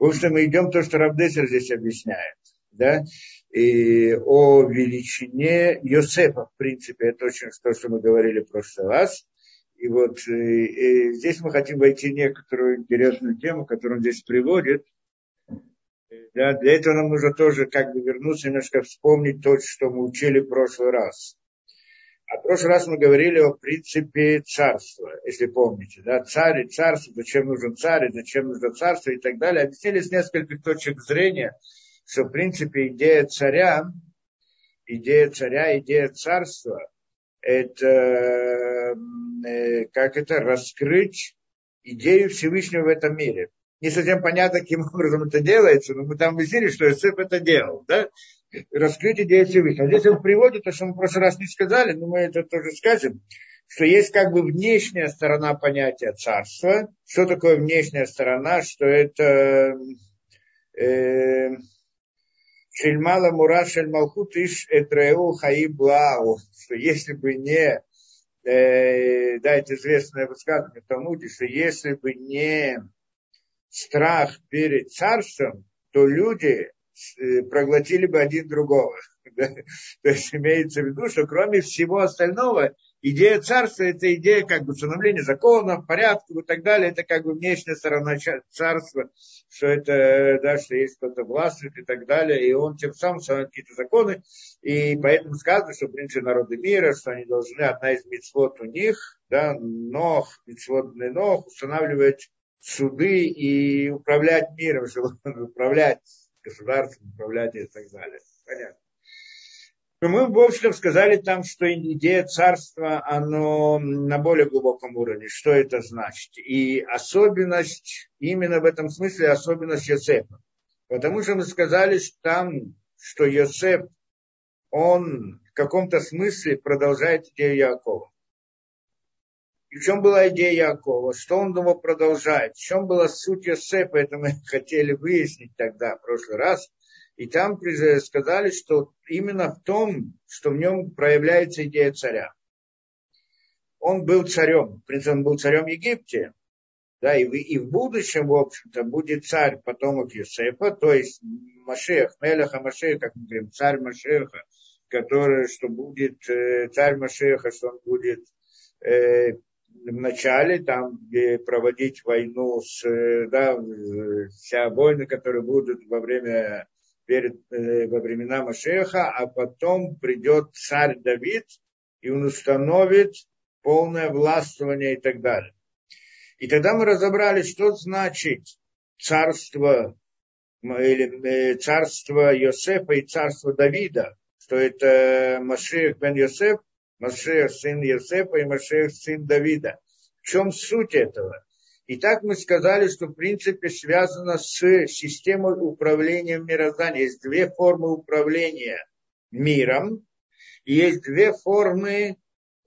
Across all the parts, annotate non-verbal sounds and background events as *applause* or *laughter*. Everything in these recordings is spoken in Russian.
В общем, мы идем то, что Равдесер здесь объясняет. Да? И о величине Йосефа, в принципе, это очень то, что мы говорили в прошлый раз. И вот и, э, и здесь мы хотим войти в некоторую интересную тему, которую он здесь приводит. Да, для этого нам нужно тоже как бы вернуться, немножко вспомнить то, что мы учили в прошлый раз. А в прошлый раз мы говорили о принципе царства, если помните. Да? Царь и царство, зачем нужен царь, зачем нужно царство и так далее. Объяснили с нескольких точек зрения, что в принципе идея царя, идея царя, идея царства, это, э, как это, раскрыть идею Всевышнего в этом мире. Не совсем понятно, каким образом это делается, но мы там выяснили, что Иосиф это делал. Да? Раскрыть идею Всевышнего. Здесь он приводит то, что мы в прошлый раз не сказали, но мы это тоже скажем, что есть как бы внешняя сторона понятия царства. Что такое внешняя сторона? Что это э, Шельмала Мура Шельмалхут Иш Этреу Хаи Блау. Что если бы не э, да, это известное высказывание в что если бы не страх перед царством, то люди проглотили бы один другого. *laughs* То есть имеется в виду, что кроме всего остального, идея царства – это идея как бы установления законов, порядков и так далее. Это как бы внешняя сторона царства, что это, да, что есть кто-то властвует и так далее. И он тем самым устанавливает какие-то законы. И поэтому сказано, что, в принципе, народы мира, что они должны, одна из мецвод у них, да, ног, мецводный ног, устанавливать суды и управлять миром, управлять государством управлять и так далее. Понятно. Но мы, в общем, сказали там, что идея царства, оно на более глубоком уровне. Что это значит? И особенность, именно в этом смысле особенность Йосефа. Потому что мы сказали что там, что Йосеф, он в каком-то смысле продолжает идею Якова. И в чем была идея Якова? Что он думал продолжать? В чем была суть Йосефа? Это мы *laughs* хотели выяснить тогда, в прошлый раз. И там сказали, что именно в том, что в нем проявляется идея царя. Он был царем, в принципе, он был царем Египте, да, и, и в будущем, в общем-то, будет царь потомок Юсефа, то есть Машех, Мелеха Машеха, как мы говорим, царь Машеха, который, что будет э, царь Машеха, что он будет э, в начале, там, где проводить войну с, э, да, вся войны, которые будут во время, перед, э, во времена Машеха, а потом придет царь Давид, и он установит полное властвование и так далее. И тогда мы разобрали, что значит царство или э, царство Йосефа и царство Давида, что это Машех бен Йосеф Машех сын Йосефа и Машех сын Давида. В чем суть этого? И так мы сказали, что в принципе связано с системой управления мирозданием. Есть две формы управления миром, и есть две формы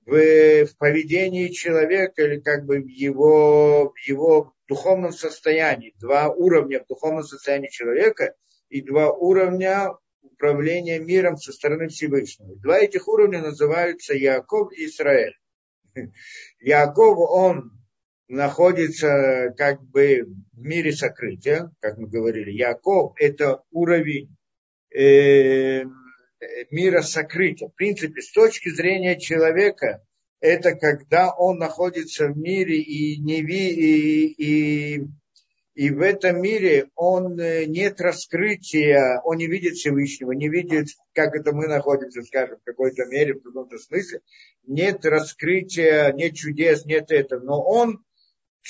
в, в поведении человека или как бы в его, в его духовном состоянии. Два уровня в духовном состоянии человека и два уровня управления миром со стороны Всевышнего. Два этих уровня называются Яков и Израиль. *laughs* Яков, он находится как бы в мире сокрытия, как мы говорили. Яков – это уровень э, мира сокрытия. В принципе, с точки зрения человека, это когда он находится в мире и, не ви, и, и и в этом мире он э, нет раскрытия, он не видит Всевышнего, не видит, как это мы находимся, скажем, в какой-то мере, в каком-то смысле. Нет раскрытия, нет чудес, нет этого. Но он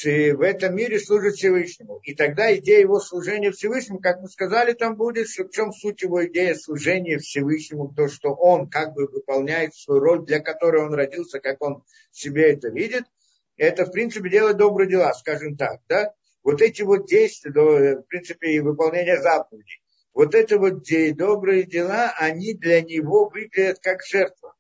в этом мире служит Всевышнему. И тогда идея его служения Всевышнему, как мы сказали, там будет, что в чем суть его идея служения Всевышнему, то, что он как бы выполняет свою роль, для которой он родился, как он себе это видит, это, в принципе, делать добрые дела, скажем так, да, вот эти вот действия, в принципе, и выполнение заповедей, вот это вот добрые дела, они для него выглядят как жертва.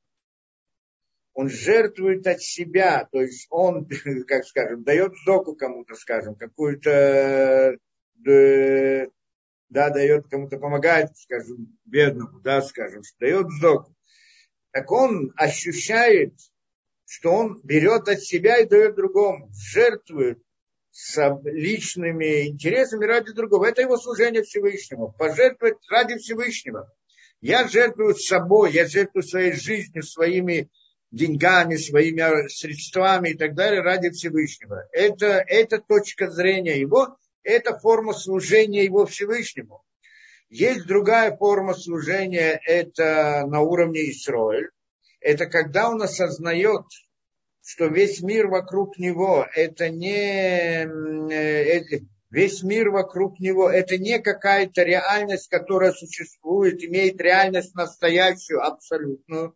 Он жертвует от себя, то есть он, *laughs* как скажем, дает доку кому-то, скажем, какую-то, да, дает кому-то, помогает, скажем, бедному, да, скажем, дает доку. Так он ощущает, что он берет от себя и дает другому, жертвует с личными интересами ради другого. Это его служение Всевышнему. Пожертвовать ради Всевышнего. Я жертвую собой, я жертвую своей жизнью, своими деньгами, своими средствами и так далее ради Всевышнего. Это, это точка зрения его, это форма служения его Всевышнему. Есть другая форма служения, это на уровне Исроэль. Это когда он осознает, что весь мир вокруг него, это не это, весь мир вокруг него, это не какая-то реальность, которая существует, имеет реальность настоящую, абсолютную,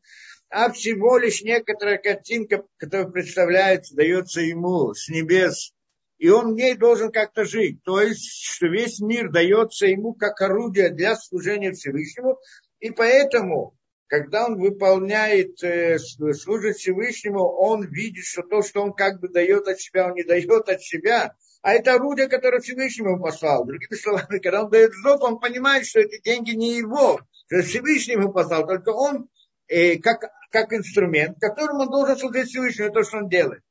а всего лишь некоторая картинка, которая представляется, дается ему с небес, и он в ней должен как-то жить. То есть, что весь мир дается ему как орудие для служения Всевышнему, и поэтому когда он выполняет, э, служит Всевышнему, он видит, что то, что он как бы дает от себя, он не дает от себя, а это орудие, которое Всевышний ему послал. Другими словами, когда он дает зов, он понимает, что эти деньги не его, что Всевышний ему послал, только он э, как, как инструмент, которым он должен служить Всевышнему, то, что он делает.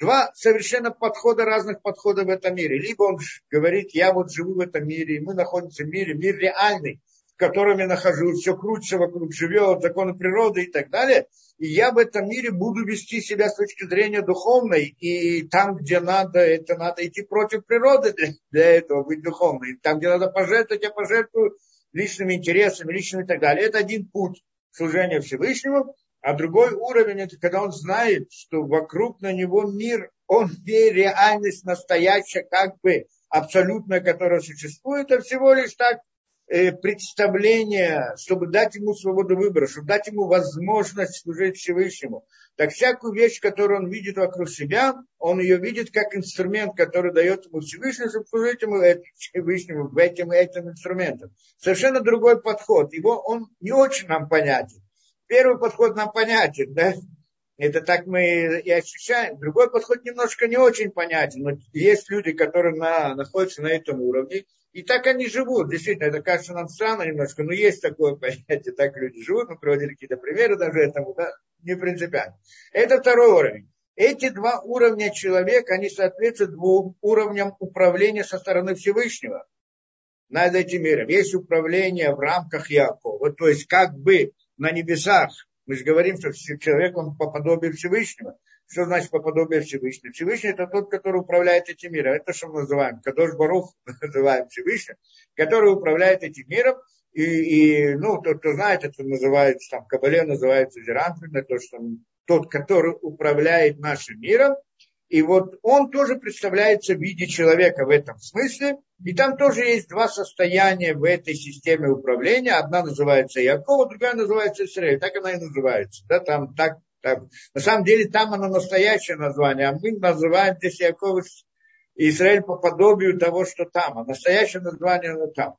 Два совершенно подхода, разных подходов в этом мире. Либо он говорит, я вот живу в этом мире, и мы находимся в мире, мир реальный, в котором я нахожусь, все крутится вокруг, живет, законы природы и так далее. И я в этом мире буду вести себя с точки зрения духовной. И там, где надо, это надо идти против природы для, для этого, быть духовной. И там, где надо пожертвовать, я пожертвую личными интересами, личными и так далее. Это один путь служения Всевышнему. А другой уровень, это когда он знает, что вокруг на него мир, он не реальность настоящая, как бы абсолютная, которая существует, а всего лишь так представление, чтобы дать ему свободу выбора, чтобы дать ему возможность служить Всевышнему. Так всякую вещь, которую он видит вокруг себя, он ее видит как инструмент, который дает ему Всевышний, чтобы служить ему Всевышнему этим, этим инструментом. Совершенно другой подход. Его он не очень нам понятен. Первый подход нам понятен, да? Это так мы и ощущаем. Другой подход немножко не очень понятен. Но есть люди, которые на, находятся на этом уровне, и так они живут. Действительно, это кажется нам странно немножко, но есть такое *laughs* понятие, так люди живут. Мы приводили какие-то примеры даже этому, да, не принципиально. Это второй уровень. Эти два уровня человека, они соответствуют двум уровням управления со стороны Всевышнего над этим миром. Есть управление в рамках Якова, то есть как бы на небесах. Мы же говорим, что человек, он по подобию Всевышнего. Что значит по подобию Всевышнего? Всевышний это тот, который управляет этим миром. Это что мы называем? Кадош Барух *laughs* называем Всевышним, который управляет этим миром. И, и ну, тот, кто знает, это называется, там, Кабале называется Зеранфин, то, что тот, который управляет нашим миром. И вот он тоже представляется в виде человека в этом смысле. И там тоже есть два состояния в этой системе управления. Одна называется Якова, другая называется Израиль. Так она и называется. Да, там так там, на самом деле там оно настоящее название, а мы называем здесь Яков Израиль по подобию того, что там. А настоящее название оно там.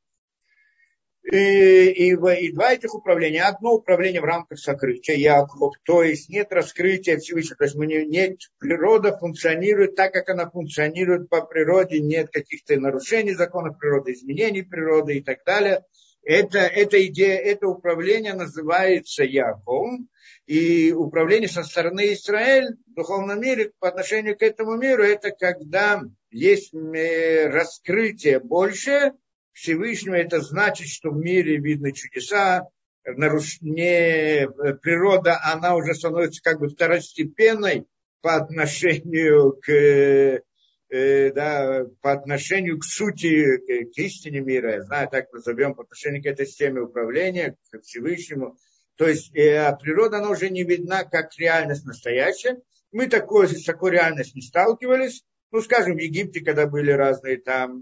И, и, и два этих управления. Одно управление в рамках сокрытия Яков, то есть нет раскрытия Всевышнего, то есть мы не, нет, природа функционирует так, как она функционирует по природе, нет каких-то нарушений законов природы, изменений природы и так далее. Это, эта идея, это управление называется Яковом, и управление со стороны Израиль в духовном мире по отношению к этому миру, это когда есть э, раскрытие больше Всевышнего, это значит, что в мире видны чудеса, нарушение природа, она уже становится как бы второстепенной по отношению к, э, да, по отношению к сути, к истине мира, я знаю, так назовем, по отношению к этой системе управления, к Всевышнему – то есть э, природа, она уже не видна как реальность настоящая. Мы такой, с такой реальностью не сталкивались. Ну, скажем, в Египте, когда были разные там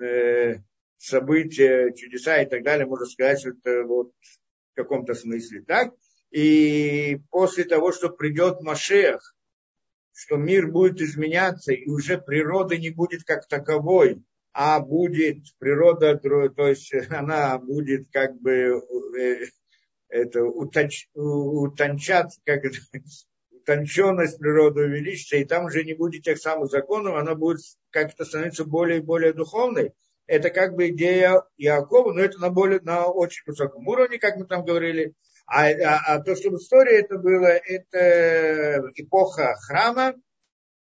э, события, чудеса и так далее, можно сказать, что это вот в каком-то смысле так. И после того, что придет Машех, что мир будет изменяться, и уже природы не будет как таковой, а будет природа, то есть *laughs* она будет как бы э, это утонч, утончаться, как это, утонченность природы увеличится, и там уже не будет тех самых законов, она будет как-то становиться более и более духовной. Это как бы идея Иакова, но это на, более, на очень высоком уровне, как мы там говорили. А, а, а то, что в истории это было, это эпоха храма,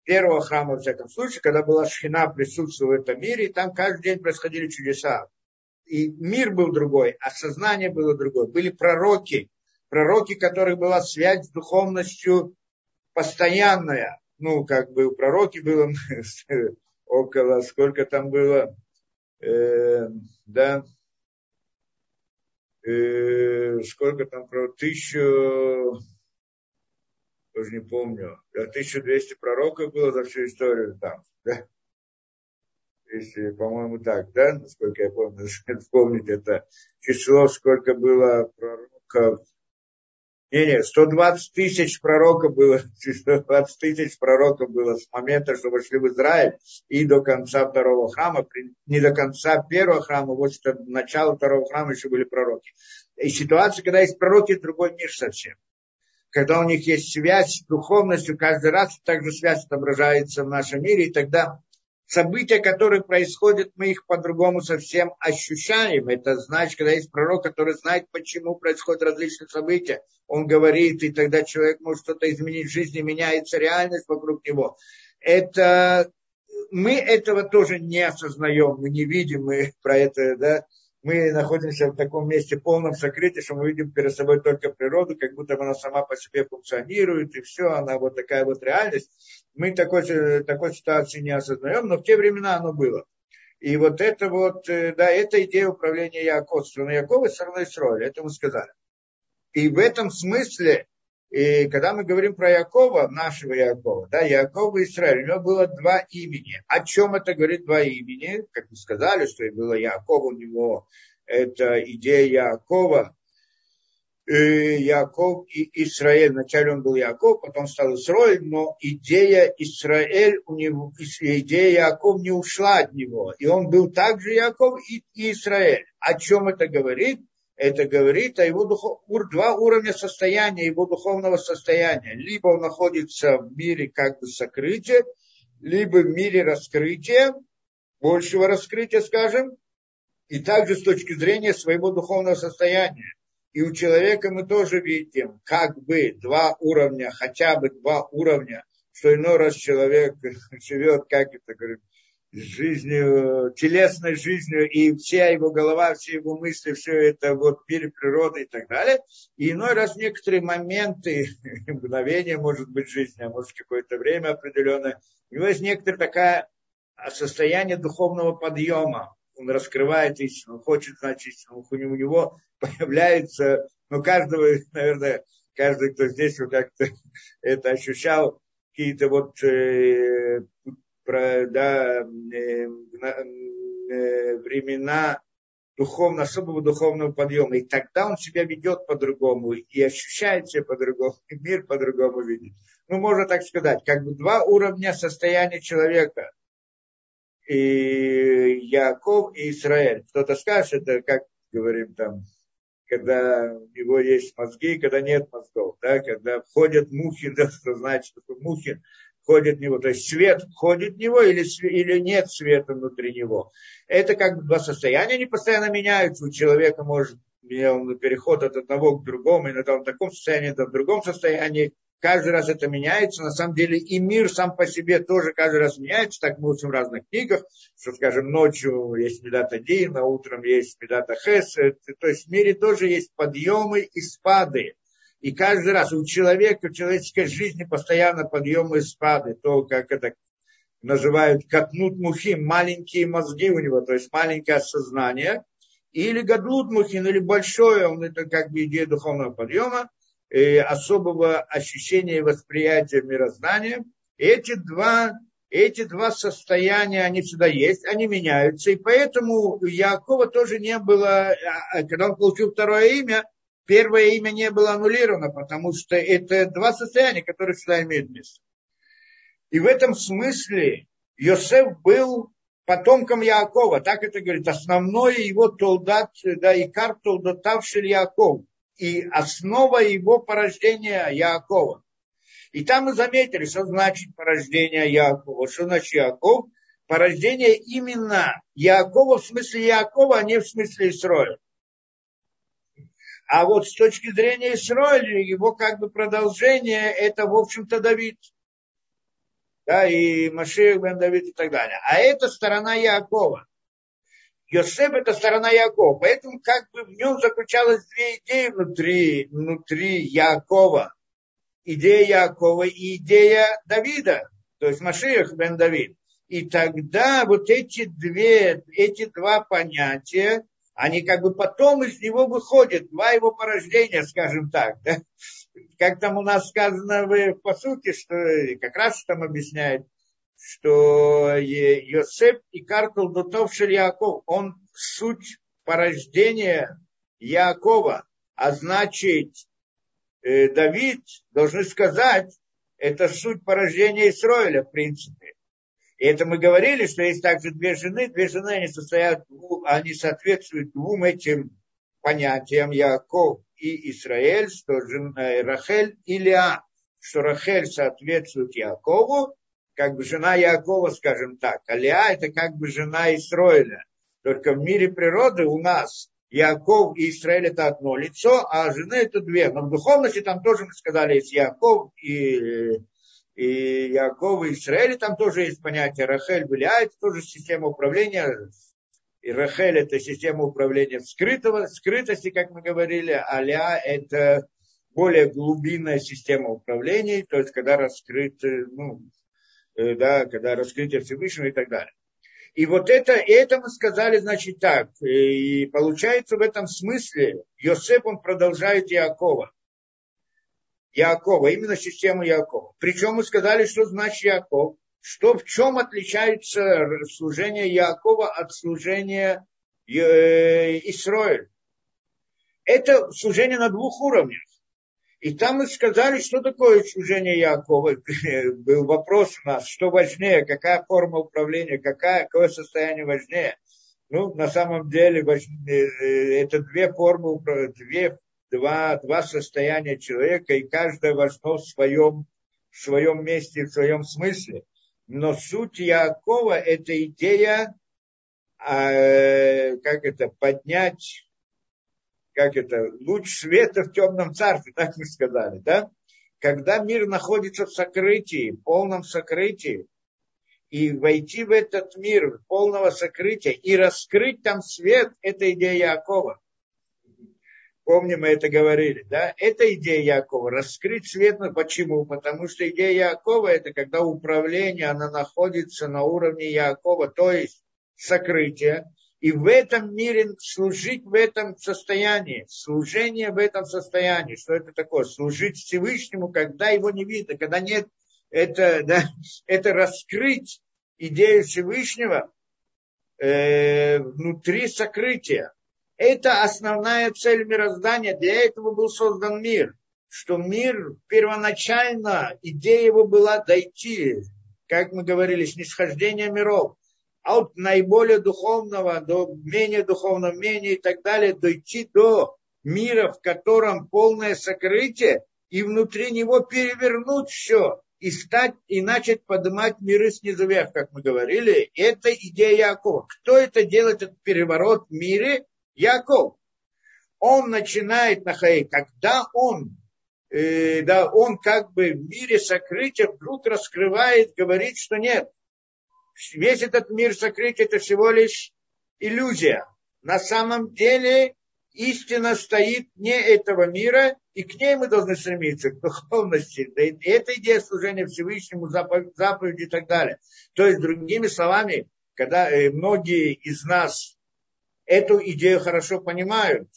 первого храма, во всяком случае, когда была шхина, присутствовала в этом мире, и там каждый день происходили чудеса. И мир был другой, а сознание было другое. Были пророки, пророки, которых была связь с духовностью постоянная. Ну, как бы у пророки было *laughs* около, сколько там было, э, да, э, сколько там, про тысячу, тоже не помню, 1200 пророков было за всю историю там, да? Если, по-моему, так, да, насколько я помню, *laughs* вспомнить это число, сколько было пророков, не, не, 120 тысяч пророков было, *laughs* 120 тысяч пророков было с момента, что вошли в Израиль и до конца второго храма, не до конца первого храма, вот что начало второго храма еще были пророки. И ситуация, когда есть пророки, другой мир совсем. Когда у них есть связь с духовностью, каждый раз также связь отображается в нашем мире, и тогда события, которые происходят, мы их по-другому совсем ощущаем. Это значит, когда есть пророк, который знает, почему происходят различные события, он говорит, и тогда человек может что-то изменить в жизни, меняется реальность вокруг него. Это мы этого тоже не осознаем, мы не видим, мы *laughs* про это, да, мы находимся в таком месте полном сокрытии, что мы видим перед собой только природу, как будто она сама по себе функционирует, и все, она вот такая вот реальность. Мы такой, такой ситуации не осознаем, но в те времена оно было. И вот это вот, э, да, это идея управления Якова, страны Якова и страной Исроиля, это мы сказали. И в этом смысле, и когда мы говорим про Якова, нашего Якова, да, Якова Израиль, у него было два имени. О чем это говорит два имени? Как мы сказали, что и было Яков, у него это идея Якова, Яков и Израиль. Вначале он был Яков, потом стал Израиль, но идея Израиль, у него, идея Яков не ушла от него. И он был также Яков и Израиль. О чем это говорит? Это говорит о его духов... два уровня состояния, его духовного состояния. Либо он находится в мире как бы сокрытия, либо в мире раскрытия, большего раскрытия, скажем, и также с точки зрения своего духовного состояния. И у человека мы тоже видим как бы два уровня, хотя бы два уровня, что иной раз человек *laughs* живет, как это говорит, жизнью, телесной жизнью, и вся его голова, все его мысли, все это вот мир природы и так далее. И иной раз некоторые моменты, *laughs* мгновения, может быть, жизни, а может какое-то время определенное, у него есть некоторое такое состояние духовного подъема. Он раскрывает истину, хочет знать истину, у него *laughs* появляется, ну, каждого, наверное, каждый, кто здесь вот как-то *laughs* это ощущал, какие-то вот э, про, да, э, э, времена духовно, особого духовного подъема. И тогда он себя ведет по-другому и ощущает себя по-другому, и мир по-другому видит. Ну, можно так сказать, как бы два уровня состояния человека. И Яков и Израиль. Кто-то скажет, это как говорим там, когда у него есть мозги, когда нет мозгов, да, когда входят мухи, да, что значит, что мухи входит в него, то есть свет входит в него или, или нет света внутри него. Это как бы два состояния, они постоянно меняются. У человека может он переход от одного к другому, иногда он в таком состоянии, иногда в другом состоянии. Каждый раз это меняется. На самом деле и мир сам по себе тоже каждый раз меняется. Так мы учим в разных книгах, что, скажем, ночью есть Медата Дин, а утром есть Медата Хес. То есть в мире тоже есть подъемы и спады. И каждый раз у человека, в человеческой жизни постоянно подъемы и спады, то, как это называют, катнут мухи, маленькие мозги у него, то есть маленькое сознание, или гадлут мухин, или большое, он это как бы идея духовного подъема, и особого ощущения и восприятия мироздания. Эти два, эти два состояния, они всегда есть, они меняются, и поэтому у Якова тоже не было, а, а, когда он получил второе имя, первое имя не было аннулировано, потому что это два состояния, которые всегда имеют место. И в этом смысле Йосеф был потомком Якова, так это говорит, основное его толдат, да, и кар толдатавший Яков, и основа его порождения Якова. И там мы заметили, что значит порождение Якова, что значит Яков, порождение именно Якова в смысле Якова, а не в смысле Исроя. А вот с точки зрения Исраиля, его как бы продолжение, это, в общем-то, Давид. да, и Машиах бен Давид и так далее. А это сторона Якова. Йосеф это сторона Якова. Поэтому как бы в нем заключалось две идеи внутри, внутри Якова. Идея Якова и идея Давида, то есть Машиах бен Давид. И тогда вот эти две, эти два понятия, они как бы потом из него выходят, два его порождения, скажем так. Да? Как там у нас сказано в посуке, что как раз там объясняет, что Йосеф и Каркул Дутовшель Яков, он суть порождения Якова, а значит, э, Давид, должны сказать, это суть порождения Исроиля, в принципе. И это мы говорили, что есть также две жены, две жены, они, состоят, они соответствуют двум этим понятиям Яков и Израиль, что жена Рахель и Леа, что Рахель соответствует Якову, как бы жена Якова, скажем так, а Леа это как бы жена Израиля. Только в мире природы у нас Яков и Израиль это одно лицо, а жены это две. Но в духовности там тоже мы сказали, есть Яков и и Яков и Израиль, там тоже есть понятие Рахель, это тоже система управления. И Рахель это система управления скрытого, скрытости, как мы говорили, а Ля это более глубинная система управления, то есть когда раскрыт, ну, э, да, когда раскрытие Всевышнего и так далее. И вот это, это мы сказали, значит, так. И получается в этом смысле Йосеп, он продолжает Якова. Якова, именно систему Якова. Причем мы сказали, что значит Яков, что в чем отличается служение Якова от служения э, Исроэль. Это служение на двух уровнях. И там мы сказали, что такое служение Якова. *laughs* Был вопрос у нас, что важнее, какая форма управления, какая, какое состояние важнее. Ну, на самом деле, э, это две формы, две два, два состояния человека, и каждое важно в своем, в своем месте, в своем смысле. Но суть Якова – это идея, э, как это, поднять, как это, луч света в темном царстве, *laughs* так мы сказали, да? Когда мир находится в сокрытии, в полном сокрытии, и войти в этот мир полного сокрытия и раскрыть там свет, это идея Якова. Помним, мы это говорили, да? Это идея Якова. Раскрыть свет. Почему? Потому что идея Якова это когда управление, она находится на уровне Якова, то есть сокрытие. И в этом мире служить в этом состоянии, служение в этом состоянии, что это такое? Служить Всевышнему, когда его не видно, когда нет, это, да, *laughs* это раскрыть идею Всевышнего э, внутри сокрытия. Это основная цель мироздания. Для этого был создан мир. Что мир первоначально, идея его была дойти, как мы говорили, снисхождение миров, от наиболее духовного до менее духовного, менее и так далее, дойти до мира, в котором полное сокрытие, и внутри него перевернуть все, и стать, и начать поднимать миры снизу вверх, как мы говорили. Это идея Якова. Кто это делает, этот переворот в мире? Яков, он начинает находить, когда он, э, да, он как бы в мире сокрытия вдруг раскрывает, говорит, что нет. Весь этот мир сокрытия это всего лишь иллюзия. На самом деле истина стоит не этого мира, и к ней мы должны стремиться, к духовности. Это идея служения Всевышнему, заповеди и так далее. То есть, другими словами, когда э, многие из нас эту идею хорошо понимают.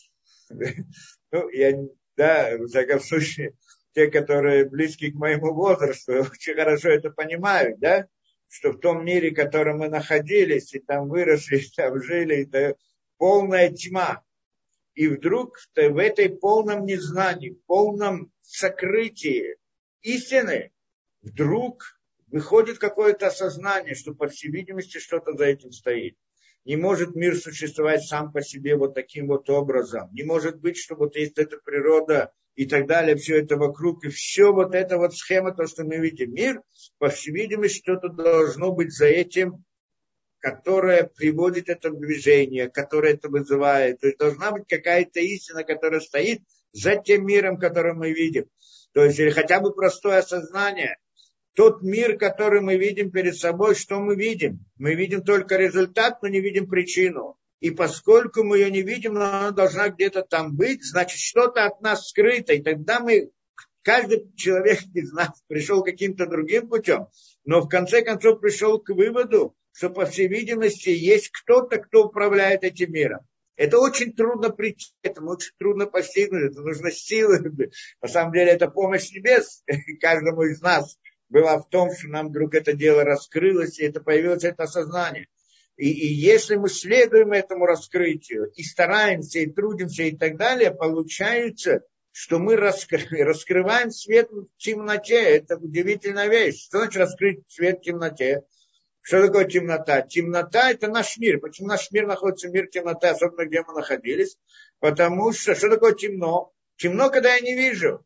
*laughs* Ну, я, да, в всяком случае, те, которые близки к моему возрасту, *laughs* очень хорошо это понимают, да, что в том мире, в котором мы находились, и там выросли, и там жили, это полная тьма. И вдруг в этой полном незнании, в полном сокрытии истины, вдруг выходит какое-то осознание, что, по всей видимости, что-то за этим стоит. Не может мир существовать сам по себе вот таким вот образом. Не может быть, что вот есть эта природа и так далее, все это вокруг, и все вот эта вот схема, то, что мы видим. Мир, по всей видимости, что-то должно быть за этим, которое приводит это в движение, которое это вызывает. То есть должна быть какая-то истина, которая стоит за тем миром, который мы видим. То есть или хотя бы простое осознание – тот мир, который мы видим перед собой, что мы видим? Мы видим только результат, но не видим причину. И поскольку мы ее не видим, но она должна где-то там быть, значит, что-то от нас скрыто. И тогда мы, каждый человек из нас пришел каким-то другим путем, но в конце концов пришел к выводу, что, по всей видимости, есть кто-то, кто управляет этим миром. Это очень трудно прийти, это очень трудно постигнуть, это нужно силы. *laughs* На самом деле это помощь небес *laughs* каждому из нас была в том, что нам вдруг это дело раскрылось, и это появилось это осознание. И, и если мы следуем этому раскрытию и стараемся, и трудимся, и так далее, получается, что мы раскры, раскрываем свет в темноте. Это удивительная вещь. Что значит раскрыть свет в темноте? Что такое темнота? Темнота – это наш мир. Почему наш мир находится мир темноты, особенно где мы находились? Потому что что такое темно? Темно, когда я не вижу.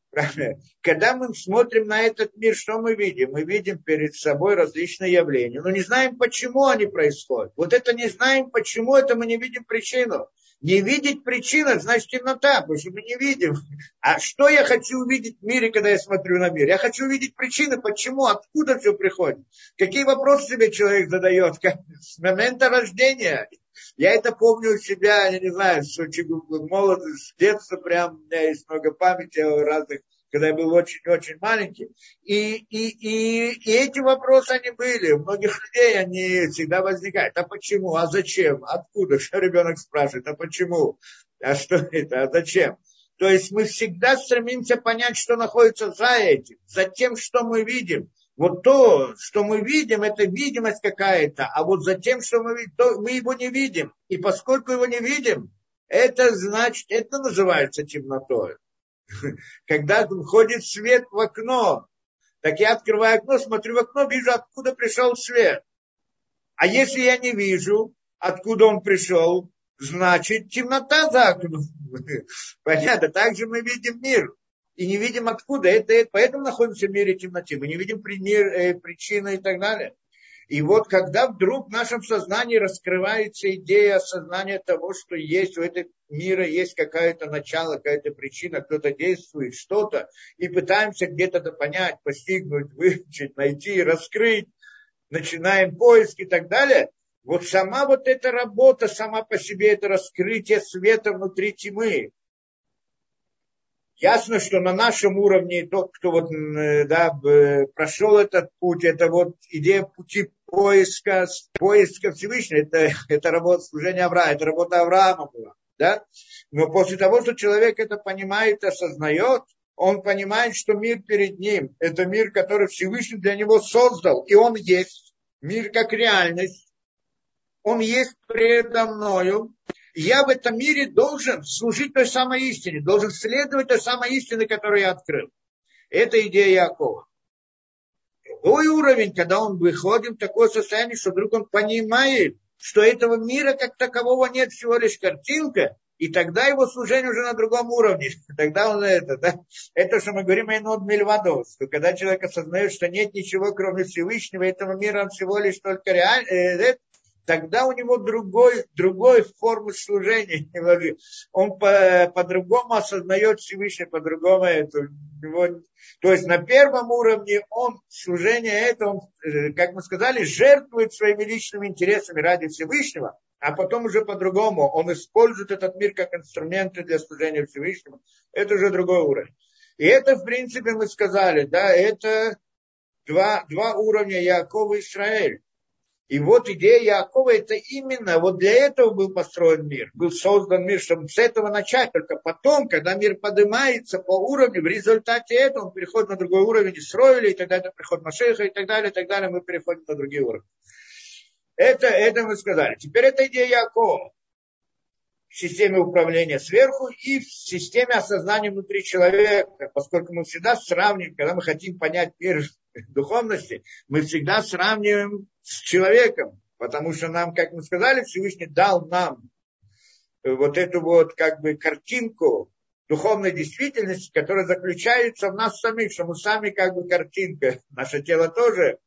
Когда мы смотрим на этот мир, что мы видим? Мы видим перед собой различные явления, но не знаем, почему они происходят. Вот это не знаем, почему это мы не видим причину. Не видеть причину, значит темнота, потому что мы не видим. А что я хочу увидеть в мире, когда я смотрю на мир? Я хочу увидеть причины, почему, откуда все приходит. Какие вопросы себе человек задает как, с момента рождения. Я это помню у себя, я не знаю, с молодости, с детства прям, у меня есть много памяти о разных когда я был очень-очень маленький. И, и, и, и эти вопросы, они были. У многих людей они всегда возникают. А почему? А зачем? Откуда? *laughs* Что ребенок спрашивает? А почему? А что это? А зачем? То есть мы всегда стремимся понять, что находится за этим, за тем, что мы видим. Вот то, что мы видим, это видимость какая-то, а вот за тем, что мы видим, то мы его не видим. И поскольку его не видим, это значит, это называется темнотой. *laughs* Когда входит свет в окно, так я открываю окно, смотрю в окно, вижу, откуда пришел свет. А если я не вижу, откуда он пришел, значит темнота за окном. *laughs* Понятно, так же мы видим мир. И не видим откуда. Это, это, поэтому находимся в мире темноты. Мы не видим пример, э, причины и так далее. И вот когда вдруг в нашем сознании раскрывается идея осознания того, что есть у этого мира есть какое-то начало, какая-то причина, кто-то действует, что-то, и пытаемся где-то это понять, постигнуть, выучить, найти, раскрыть, начинаем поиск и так далее, вот сама вот эта работа, сама по себе это раскрытие света внутри тьмы, Ясно, что на нашем уровне тот, кто вот, э, да, прошел этот путь, это вот идея пути поиска, поиска Всевышнего, это, *laughs* это работа служения Авраама, это работа Авраама была. Да? Но после того, что человек это понимает, осознает, он понимает, что мир перед ним, это мир, который Всевышний для него создал, и он есть. Мир как реальность. Он есть предо мною, я в этом мире должен служить той самой истине, должен следовать той самой истине, которую я открыл. Это идея Якова. Другой уровень, когда он выходит в такое состояние, что вдруг он понимает, что этого мира как такового нет, всего лишь картинка, и тогда его служение уже на другом уровне. *laughs* Тогда он это, да, это, что мы говорим, Эйнод Мельвадос, что когда человек осознает, что нет ничего, кроме Всевышнего, этого мира он всего лишь только реаль, э, тогда у него другой, другой формы служения. *laughs* Он по, по-другому осознает Всевышний, по-другому это. Его, то есть на первом уровне он служение это, он, э, как мы сказали, жертвует своими личными интересами ради Всевышнего, а потом уже по-другому. Он использует этот мир как инструменты для служения Всевышнему. Это уже другой уровень. И это, в принципе, мы сказали, да, это два, два уровня Якова и Израиль. И вот идея Якова, это именно, вот для этого был построен мир, был создан мир, чтобы с этого начать. Только потом, когда мир поднимается по уровню, в результате этого он переходит на другой уровень, строили, и тогда это приход Машеха, и так далее, и так далее, мы переходим на другие уровни. Это, это мы сказали. Теперь это идея Якова в системе управления сверху и в системе осознания внутри человека, поскольку мы всегда сравниваем, когда мы хотим понять мир *laughs* духовности, мы всегда сравниваем с человеком, потому что нам, как мы сказали, Всевышний дал нам вот эту вот как бы картинку духовной действительности, которая заключается в нас самих, что мы сами как бы картинка. Наше тело тоже,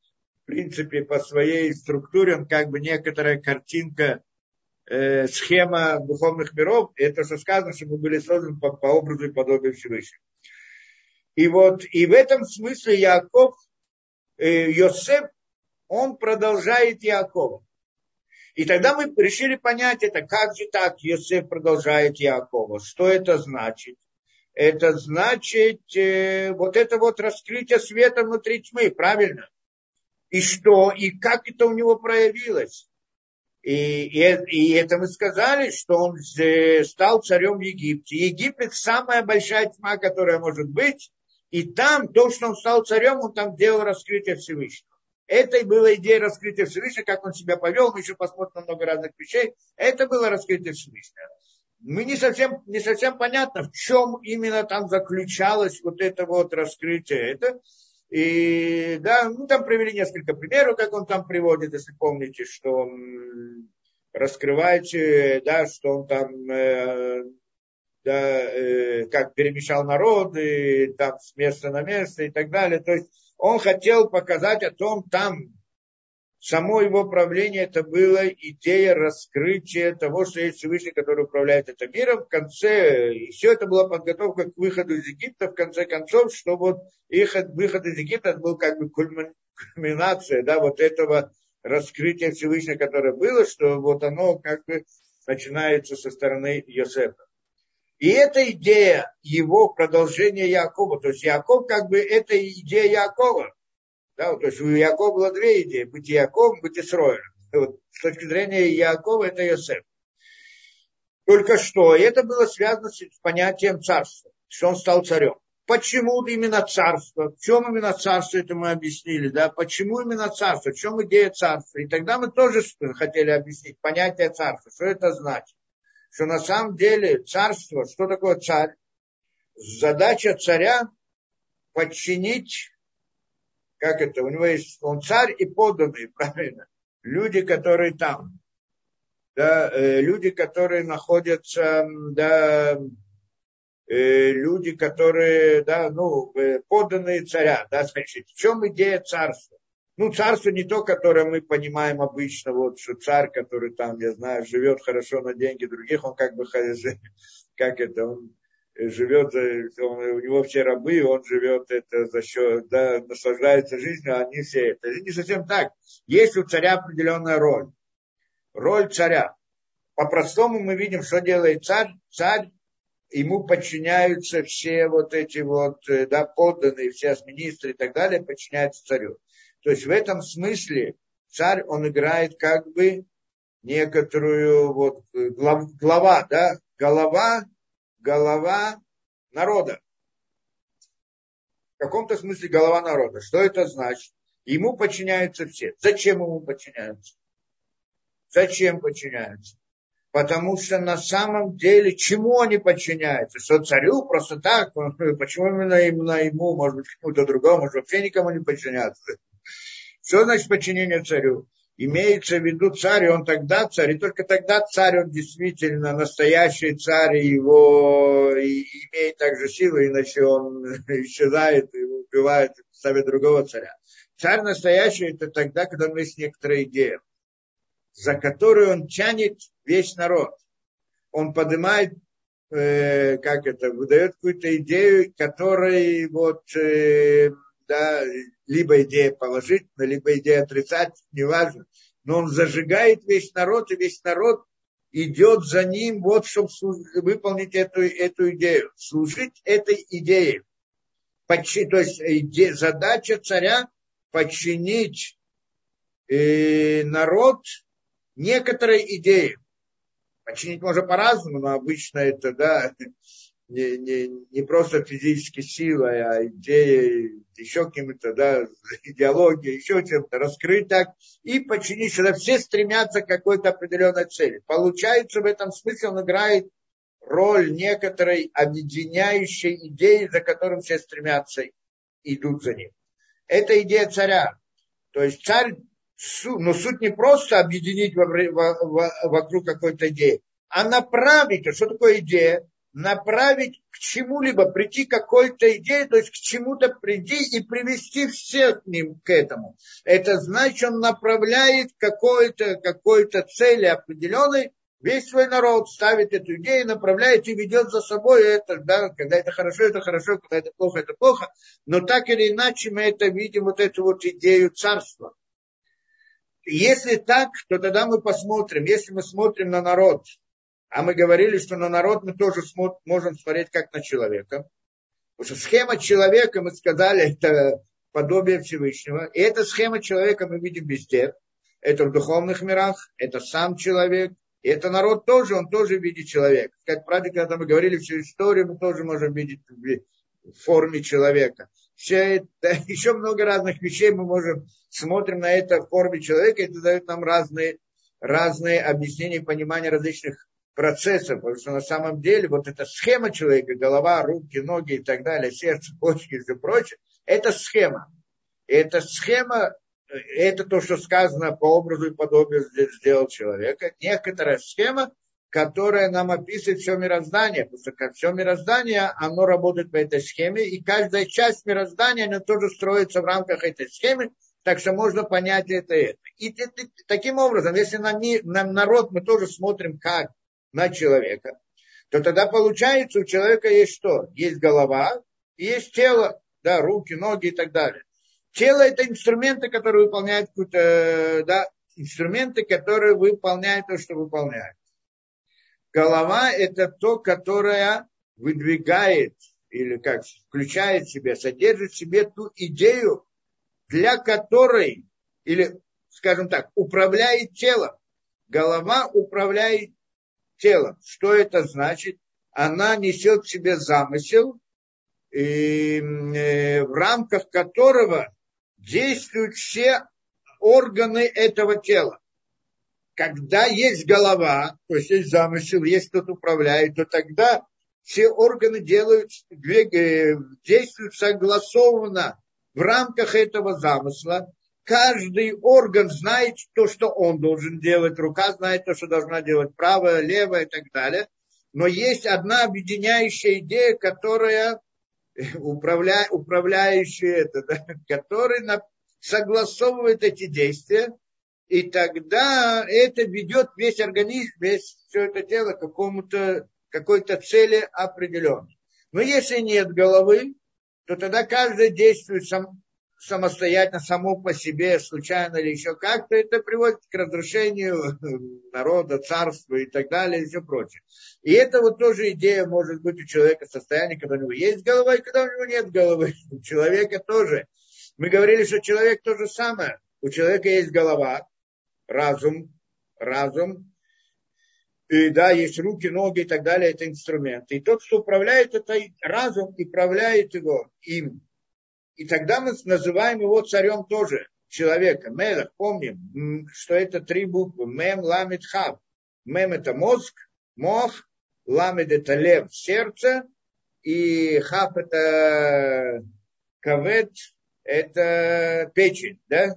в принципе, по своей структуре, он как бы некоторая картинка, э, схема духовных миров. Это что сказано, что мы были созданы по, по образу и подобию Всевышнего. И вот, и в этом смысле Яков э, Йосеф, он продолжает Якова. И тогда мы решили понять это, как же так Йосеф продолжает Якова, что это значит. Это значит э, вот это вот раскрытие света внутри тьмы, правильно? И что, и как это у него проявилось. И, и, и это мы сказали, что он стал царем в Египте. Египет самая большая тьма, которая может быть. И там то, что он стал царем, он там делал раскрытие Всевышнего. Это была идея раскрытия Всевышнего, как он себя повел, мы еще посмотрим много разных вещей. Это было раскрытие Всевышнего. Мы не совсем, не совсем понятно, в чем именно там заключалось вот это вот раскрытие. Это, и да, ну там привели несколько примеров, как он там приводит, если помните, что он раскрывает, да, что он там э, да, э, как перемещал народ, и там с места на место и так далее. То есть он хотел показать о том, там само его правление это было идея раскрытия того, что есть Всевышний, который управляет этим миром. В конце, и все это была подготовка к выходу из Египта, в конце концов, что вот их выход из Египта был как бы кульминация, да, вот этого раскрытия Всевышнего, которое было, что вот оно как бы начинается со стороны Йосефа. И эта идея его продолжения Якова, то есть Яков как бы это идея Якова. Да, то есть у Якова было две идеи, быть Яковом, быть Исроилем. Вот, с точки зрения Якова это Йосеф. Только что, это было связано с понятием царства, что он стал царем. Почему именно царство? В чем именно царство, это мы объяснили, да? Почему именно царство? В чем идея царства? И тогда мы тоже хотели объяснить понятие царства, что это значит что на самом деле царство, что такое царь? Задача царя подчинить, как это, у него есть, он царь и подданные, *laughs* правильно, люди, которые там, да, э, люди, которые находятся, да, э, люди, которые, да, ну, э, подданные царя, да, значит, в чем идея царства? Ну, царство не то, которое мы понимаем обычно, вот, что царь, который там, я знаю, живет хорошо на деньги других, он как бы, *laughs* как это, он живет, он, у него все рабы, он живет это за счет, да, наслаждается жизнью, а они все это. Это не совсем так. Есть у царя определенная роль. Роль царя. По-простому мы видим, что делает царь. Царь, ему подчиняются все вот эти вот, да, подданные, все министры и так далее, подчиняются царю. То есть в этом смысле царь, он играет как бы некоторую вот глав, глава, да, голова, голова народа. В каком-то смысле голова народа. Что это значит? Ему подчиняются все. Зачем ему подчиняются? Зачем подчиняются? Потому что на самом деле чему они подчиняются? Что царю просто так? *laughs* Почему именно, именно ему, может быть, кому-то другому, может вообще никому не подчиняться? Что значит подчинение царю? Имеется в виду царь, и он тогда царь, и только тогда царь, он действительно настоящий царь, и его и имеет также силу, иначе он *laughs* исчезает и убивает, ставит другого царя. Царь настоящий это тогда, когда у него есть некоторая идея, за которую он тянет весь народ. Он поднимает, э, как это, выдает какую-то идею, которой вот э, да, либо идея положительная, либо идея отрицательная, неважно. Но он зажигает весь народ, и весь народ идет за ним, вот, чтобы выполнить эту, эту идею, служить этой идее. Подчи, то есть иде, задача царя подчинить э, народ некоторой идее. Подчинить можно по-разному, но обычно это, да, не, не, не просто физической силой, а идеей, еще каким-то, да, *laughs* идеологией, еще чем-то, раскрыть так и подчинить, что все стремятся к какой-то определенной цели. Получается, в этом смысле он играет роль некоторой объединяющей идеи, за которым все стремятся, идут за ним. Это идея царя. То есть царь, но суть не просто объединить вокруг какой-то идеи, а направить. Что такое идея? Направить к чему-либо, прийти к какой-то идее, то есть к чему-то прийти и привести всех к ним к этому. Это значит, он направляет какой-то какой цели определенной Весь свой народ ставит эту идею, направляет и ведет за собой это, да, когда это хорошо, это хорошо, когда это плохо, это плохо. Но так или иначе мы это видим, вот эту вот идею царства. Если так, то тогда мы посмотрим, если мы смотрим на народ, а мы говорили, что на народ мы тоже можем смотреть как на человека. Потому что схема человека, мы сказали, это подобие Всевышнего. И эта схема человека мы видим везде. Это в духовных мирах, это сам человек, и это народ тоже, он тоже видит человека. Как правда, когда мы говорили всю историю, мы тоже можем видеть в форме человека. Все это, *laughs* еще много разных вещей мы можем, смотрим на это в форме человека, это дает нам разные, разные объяснения понимания различных процессов, потому что на самом деле вот эта схема человека, голова, руки, ноги и так далее, сердце, почки и все прочее, это схема. И эта схема это то, что сказано по образу и подобию сделал человека. Некоторая схема, которая нам описывает все мироздание, потому что как все мироздание, оно работает по этой схеме, и каждая часть мироздания, она тоже строится в рамках этой схемы, так что можно понять это и это. И, и, и таким образом, если на, мир, на народ мы тоже смотрим как на человека, то тогда получается, у человека есть что? Есть голова, есть тело, да, руки, ноги и так далее. Тело это инструменты, которые выполняют какую-то, да, инструменты, которые выполняют то, что выполняют. Голова это то, которое выдвигает или как включает в себе, содержит в себе ту идею, для которой, или, скажем так, управляет телом. Голова управляет телом. Что это значит? Она несет в себе замысел, и, э, в рамках которого действуют все органы этого тела. Когда есть голова, то есть есть замысел, есть кто-то управляет, то тогда все органы делают, действуют согласованно в рамках этого замысла. Каждый орган знает то, что он должен делать, рука знает то, что должна делать правая, левая и так далее. Но есть одна объединяющая идея, которая управля, управляющий это, да, *laughs* который на, согласовывает эти действия, и тогда это ведет весь организм, весь все это тело к какому-то, какой-то цели определенной. Но если нет головы, то тогда каждое действует сам, самостоятельно, само по себе, случайно или еще как-то, это приводит к разрушению *laughs* народа, царства и так далее, и все прочее. И это вот тоже идея может быть у человека состояние, когда у него есть голова и когда у него нет головы. *laughs* У человека тоже. Мы говорили, что человек то же самое. У человека есть голова, разум, разум, и да, есть руки, ноги и так далее, это инструменты. И тот, кто управляет это разум, и управляет его им. И тогда мы называем его царем тоже, человека. Мелах, помним, что это три буквы. Мем, ламит, хав. Мем это мозг, мох, ламит это лев, сердце, и хав это кавет, это печень, да?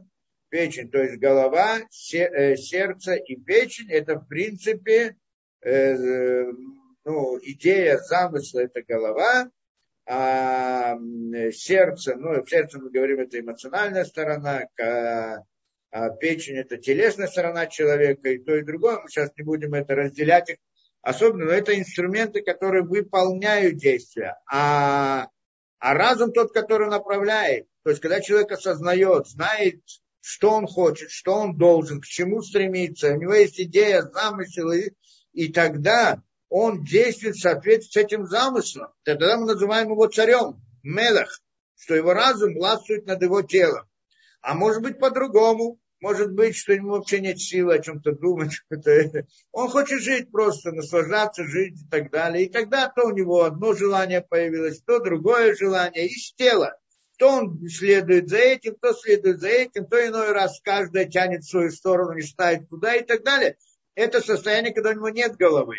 Печень, то есть голова, э, сердце и печень, это в принципе э, ну, идея замысла, это голова, а сердце, ну, сердце мы говорим, это эмоциональная сторона, а печень это телесная сторона человека, и то, и другое. Мы сейчас не будем это разделять их особенно, но это инструменты, которые выполняют действия. А, а разум тот, который направляет. То есть, когда человек осознает, знает, что он хочет, что он должен, к чему стремиться, у него есть идея, замысел, и, и тогда он действует в соответствии с этим замыслом. Тогда мы называем его царем, Мелах, что его разум властвует над его телом. А может быть по-другому. Может быть, что ему вообще нет силы о чем-то думать. *laughs* Он хочет жить просто, наслаждаться, жить и так далее. И тогда то у него одно желание появилось, то другое желание из тела. То он следует за этим, то следует за этим, то иной раз каждая тянет в свою сторону, не ставит куда и так далее. Это состояние, когда у него нет головы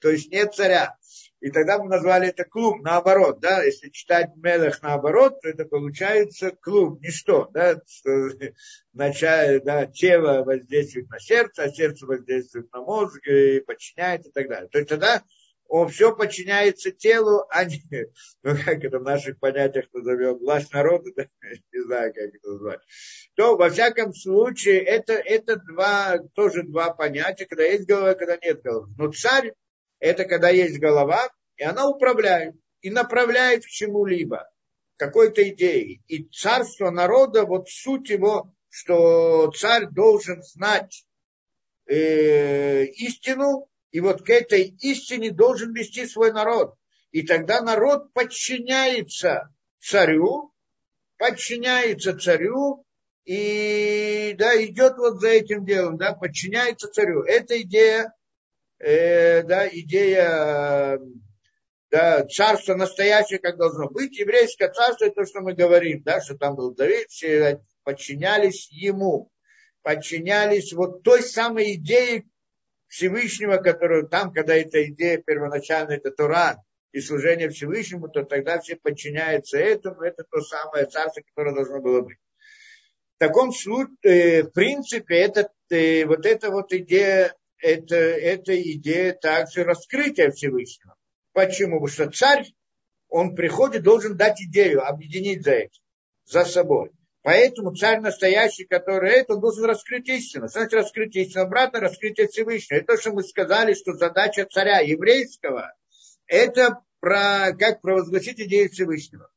то есть нет царя. И тогда мы назвали это клуб, наоборот, да, если читать Мелех наоборот, то это получается клуб, ничто, да, что начало, да, тело воздействует на сердце, а сердце воздействует на мозг и подчиняет и так далее. То есть тогда он все подчиняется телу, а не, ну как это в наших понятиях назовем, власть народа, да? не знаю, как это назвать. То, во всяком случае, это, это два, тоже два понятия, когда есть голова, когда нет головы. Но царь, это когда есть голова, и она управляет, и направляет к чему-либо, какой-то идеей. И царство народа, вот суть его, что царь должен знать э, истину, и вот к этой истине должен вести свой народ. И тогда народ подчиняется царю, подчиняется царю, и да, идет вот за этим делом, да, подчиняется царю. Это идея, э, да, идея да, царство настоящее, как должно быть. Еврейское царство, это то, что мы говорим, да, что там был Давид, все подчинялись ему, подчинялись вот той самой идее, Всевышнего, которую там, когда эта идея первоначально, это Тора и служение Всевышнему, то тогда все подчиняются этому, это то самое царство, которое должно было быть. В таком случае, э, в принципе, это, э, вот эта вот идея, это, это идея также раскрытия Всевышнего. Почему? Потому что царь, он приходит, должен дать идею, объединить за этим, за собой. Поэтому царь настоящий, который это, он должен раскрыть истину. Значит, раскрыть истину, обратно раскрытие Всевышнего. Это то, что мы сказали, что задача царя еврейского, это про, как провозгласить идею Всевышнего.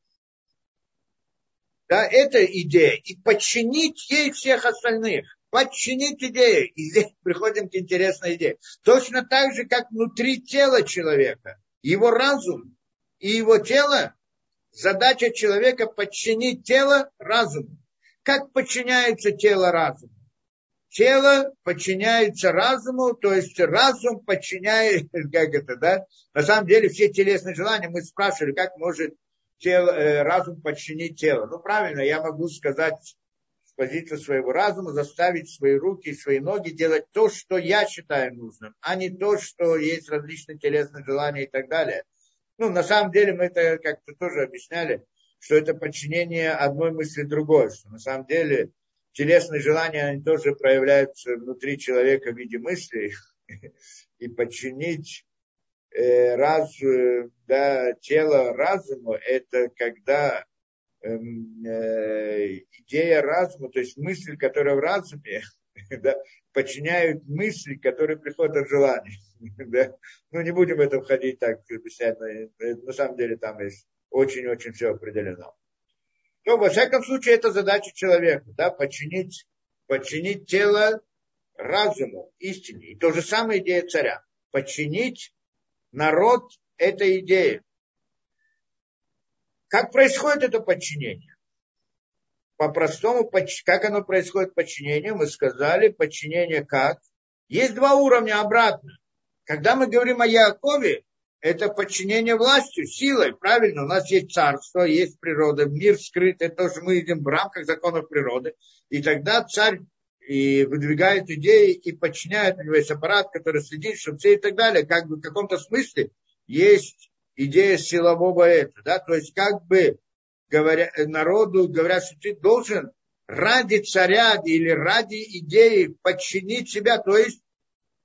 Да, это идея. И подчинить ей всех остальных. Подчинить идею. И здесь приходим к интересной идее. Точно так же, как внутри тела человека, его разум и его тело задача человека подчинить тело разуму. Как подчиняется тело разуму? Тело подчиняется разуму, то есть разум подчиняет, *laughs* как это, да? На самом деле все телесные желания, мы спрашивали, как может тело, э, разум подчинить тело. Ну, правильно, я могу сказать с позиции своего разума, заставить свои руки, свои ноги делать то, что я считаю нужным, а не то, что есть различные телесные желания и так далее. Ну, на самом деле мы это как-то тоже объясняли, что это подчинение одной мысли другой, что на самом деле телесные желания, они тоже проявляются внутри человека в виде мыслей, *laughs* и подчинить э, раз, да, тело разуму, это когда э, э, идея разума, то есть мысль, которая в разуме, *laughs* да, подчиняют мысли, которые приходят от желаний. *laughs* Да? Ну, не будем в это входить так, объяснять. На самом деле там есть очень-очень все определено. Но, во всяком случае, это задача человека, да, подчинить, подчинить тело разуму, истине. И то же самое идея царя. Подчинить народ этой идее. Как происходит это подчинение? По-простому, как оно происходит подчинение, мы сказали, подчинение как? Есть два уровня обратно. Когда мы говорим о Якове, это подчинение властью, силой, правильно, у нас есть царство, есть природа, мир скрыт, это тоже мы идем в рамках законов природы, и тогда царь и выдвигает идеи и подчиняет, у него есть аппарат, который следит, что все и так далее, как бы в каком-то смысле есть идея силового этого, да, то есть как бы говоря, народу говорят, что ты должен ради царя или ради идеи подчинить себя, то есть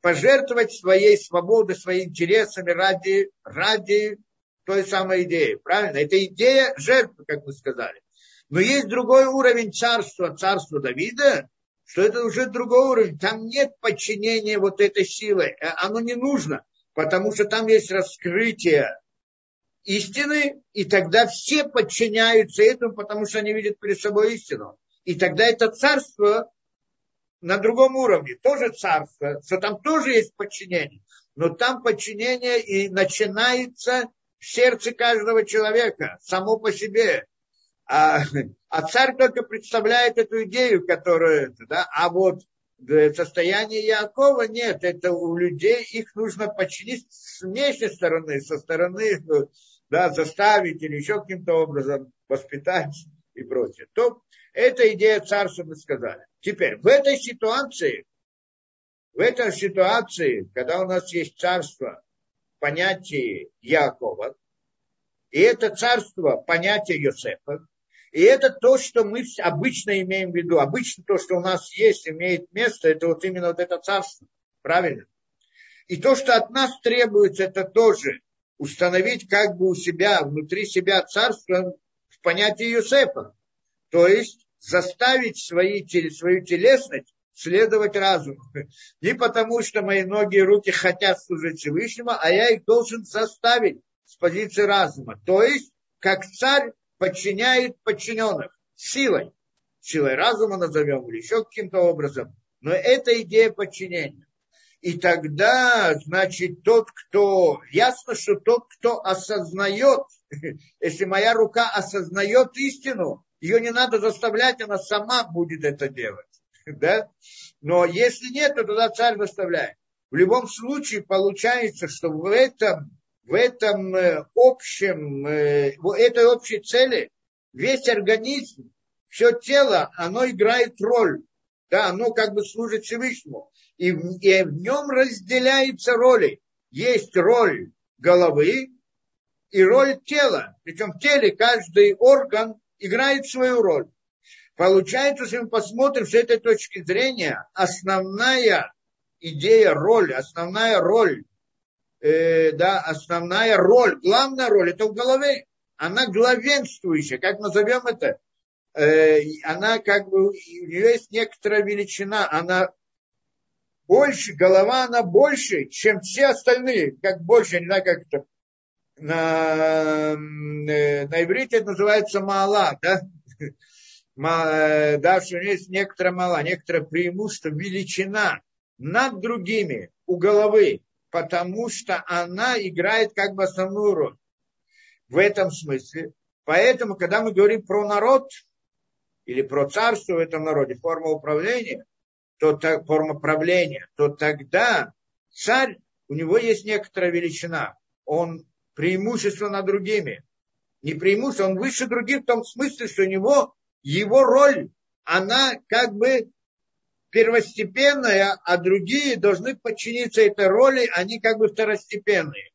пожертвовать своей свободой, своими интересами ради, ради той самой идеи. Правильно? Это идея жертвы, как мы сказали. Но есть другой уровень царства, царства Давида, что это уже другой уровень. Там нет подчинения вот этой силы. Э, оно не нужно, потому что там есть раскрытие истины, и тогда все подчиняются этому, потому что они видят перед собой истину. И тогда это царство на другом уровне, тоже царство, что там тоже есть подчинение, но там подчинение и начинается в сердце каждого человека, само по себе. А, а царь только представляет эту идею, которую, да, а вот состояние Якова нет, это у людей, их нужно подчинить с внешней стороны, со стороны, да, заставить или еще каким-то образом воспитать и прочее. То это идея царства, мы сказали. Теперь, в этой ситуации, в этой ситуации, когда у нас есть царство, понятие Якова, и это царство, понятие Йосефа, и это то, что мы обычно имеем в виду. Обычно то, что у нас есть, имеет место, это вот именно вот это царство. Правильно? И то, что от нас требуется, это тоже установить как бы у себя, внутри себя царство в понятии Юсефа. То есть заставить свои, свою телесность следовать разуму. *laughs* Не потому, что мои ноги и руки хотят служить Всевышнему, а я их должен заставить с позиции разума. То есть, как царь подчиняет подчиненных силой. Силой разума назовем или еще каким-то образом. Но это идея подчинения. И тогда, значит, тот, кто... Ясно, что тот, кто осознает, *laughs* если моя рука осознает истину, ее не надо заставлять, она сама будет это делать. *laughs* Да? Но если нет, то тогда царь заставляет. В любом случае получается, что в этом, в этом э, общем, э, в этой общей цели весь организм, все тело, оно играет роль. Да, оно как бы служит Всевышнему. И в, и в нем разделяются роли. Есть роль головы и роль тела. Причем в теле каждый орган играет свою роль. Получается, если мы посмотрим с этой точки зрения, основная идея, роль, основная роль, э, да, основная роль, главная роль, это в голове. Она главенствующая, как назовем это, э, она как бы, у нее есть некоторая величина, она больше, голова она больше, чем все остальные, как больше, не знаю, как это, на, э, на иврите это называется мала, да, Э, да, что есть некоторая мала, некоторое преимущество, величина над другими у головы, потому что она играет как бы основную роль. В этом смысле. Поэтому, когда мы говорим про народ или про царство в этом народе, форма управления, то так, форма правления, то тогда царь, у него есть некоторая величина. Он преимущество над другими. Не преимущество, он выше других в том смысле, что у него его роль, она как бы первостепенная, а другие должны подчиниться этой роли, они как бы второстепенные.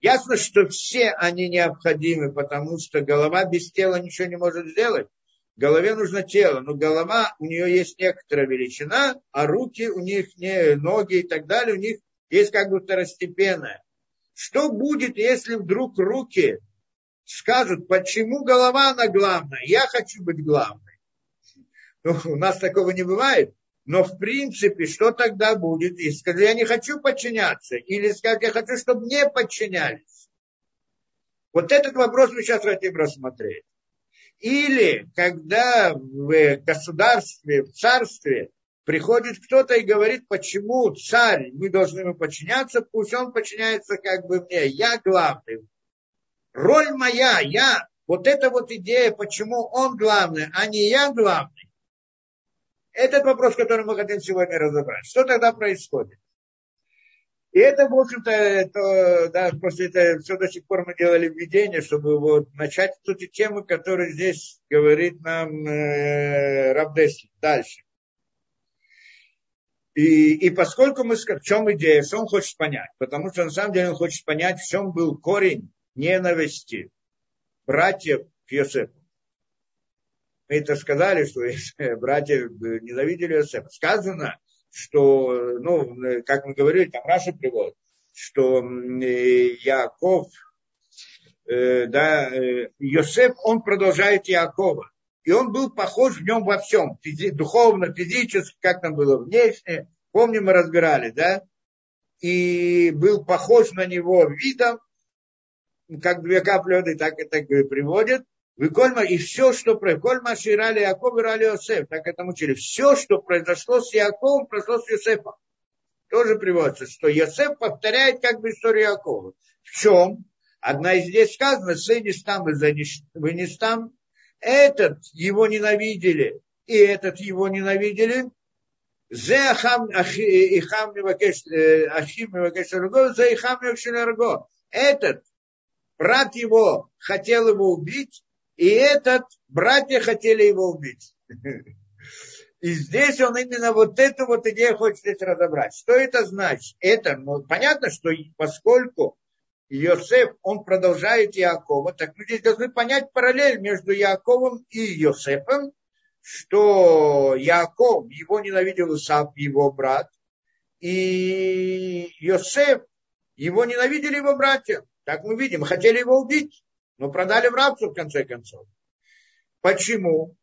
Ясно, что все они необходимы, потому что голова без тела ничего не может сделать. Голове нужно тело, но голова, у нее есть некоторая величина, а руки у них, не, ноги и так далее, у них есть как бы второстепенная. Что будет, если вдруг руки скажут, почему голова она главная, я хочу быть главной. Ну, у нас такого не бывает. Но в принципе, что тогда будет? И скажу, я не хочу подчиняться. Или скажу, я хочу, чтобы мне подчинялись. Вот этот вопрос мы сейчас хотим рассмотреть. Или когда в государстве, в царстве приходит кто-то и говорит, почему царь, мы должны ему подчиняться, пусть он подчиняется как бы мне, я главный роль моя, я, вот эта вот идея, почему он главный, а не я главный, этот вопрос, который мы хотим сегодня разобрать. Что тогда происходит? И это, в общем-то, это, да, после этого все до сих пор мы делали введение, чтобы вот начать эти темы, которые здесь говорит нам э, Рабдеси. Дальше. И, и поскольку мы в чем идея, что он хочет понять, потому что на самом деле он хочет понять, в чем был корень ненависти братьев к Йосефу. Мы это сказали, что *laughs* братья ненавидели Йосефа. Сказано, что, ну, как мы говорили, там Раша приводит, что Яков, э, да, э, Йосеф, он продолжает Якова. И он был похож в нем во всем, физи, духовно, физически, как там было внешне. Помним, мы разбирали, да? И был похож на него видом, как две капли воды, так это приводит. Выкольма и все, что Выкольма Ширали Яков и Рали Йосеф, так это мучили. Все, что произошло с Яковом, произошло с Йосефом. Тоже приводится, что Йосеф повторяет как бы историю Якова. В чем? Одна из здесь сказана, сынишь там и вынес там. Этот его ненавидели, и этот его ненавидели. Зе ахам ихам э, ахим зе Этот брат его хотел его убить, и этот братья хотели его убить. И здесь он именно вот эту вот идею хочет здесь разобрать. Что это значит? Это, ну, понятно, что поскольку Иосиф, он продолжает Якова, так мы здесь должны понять параллель между Яковом и Иосифом, что Яков, его ненавидел Исаак, его брат, и Иосиф, его ненавидели его братья. Так мы видим. Хотели его убить, но продали в рабство в конце концов. Почему?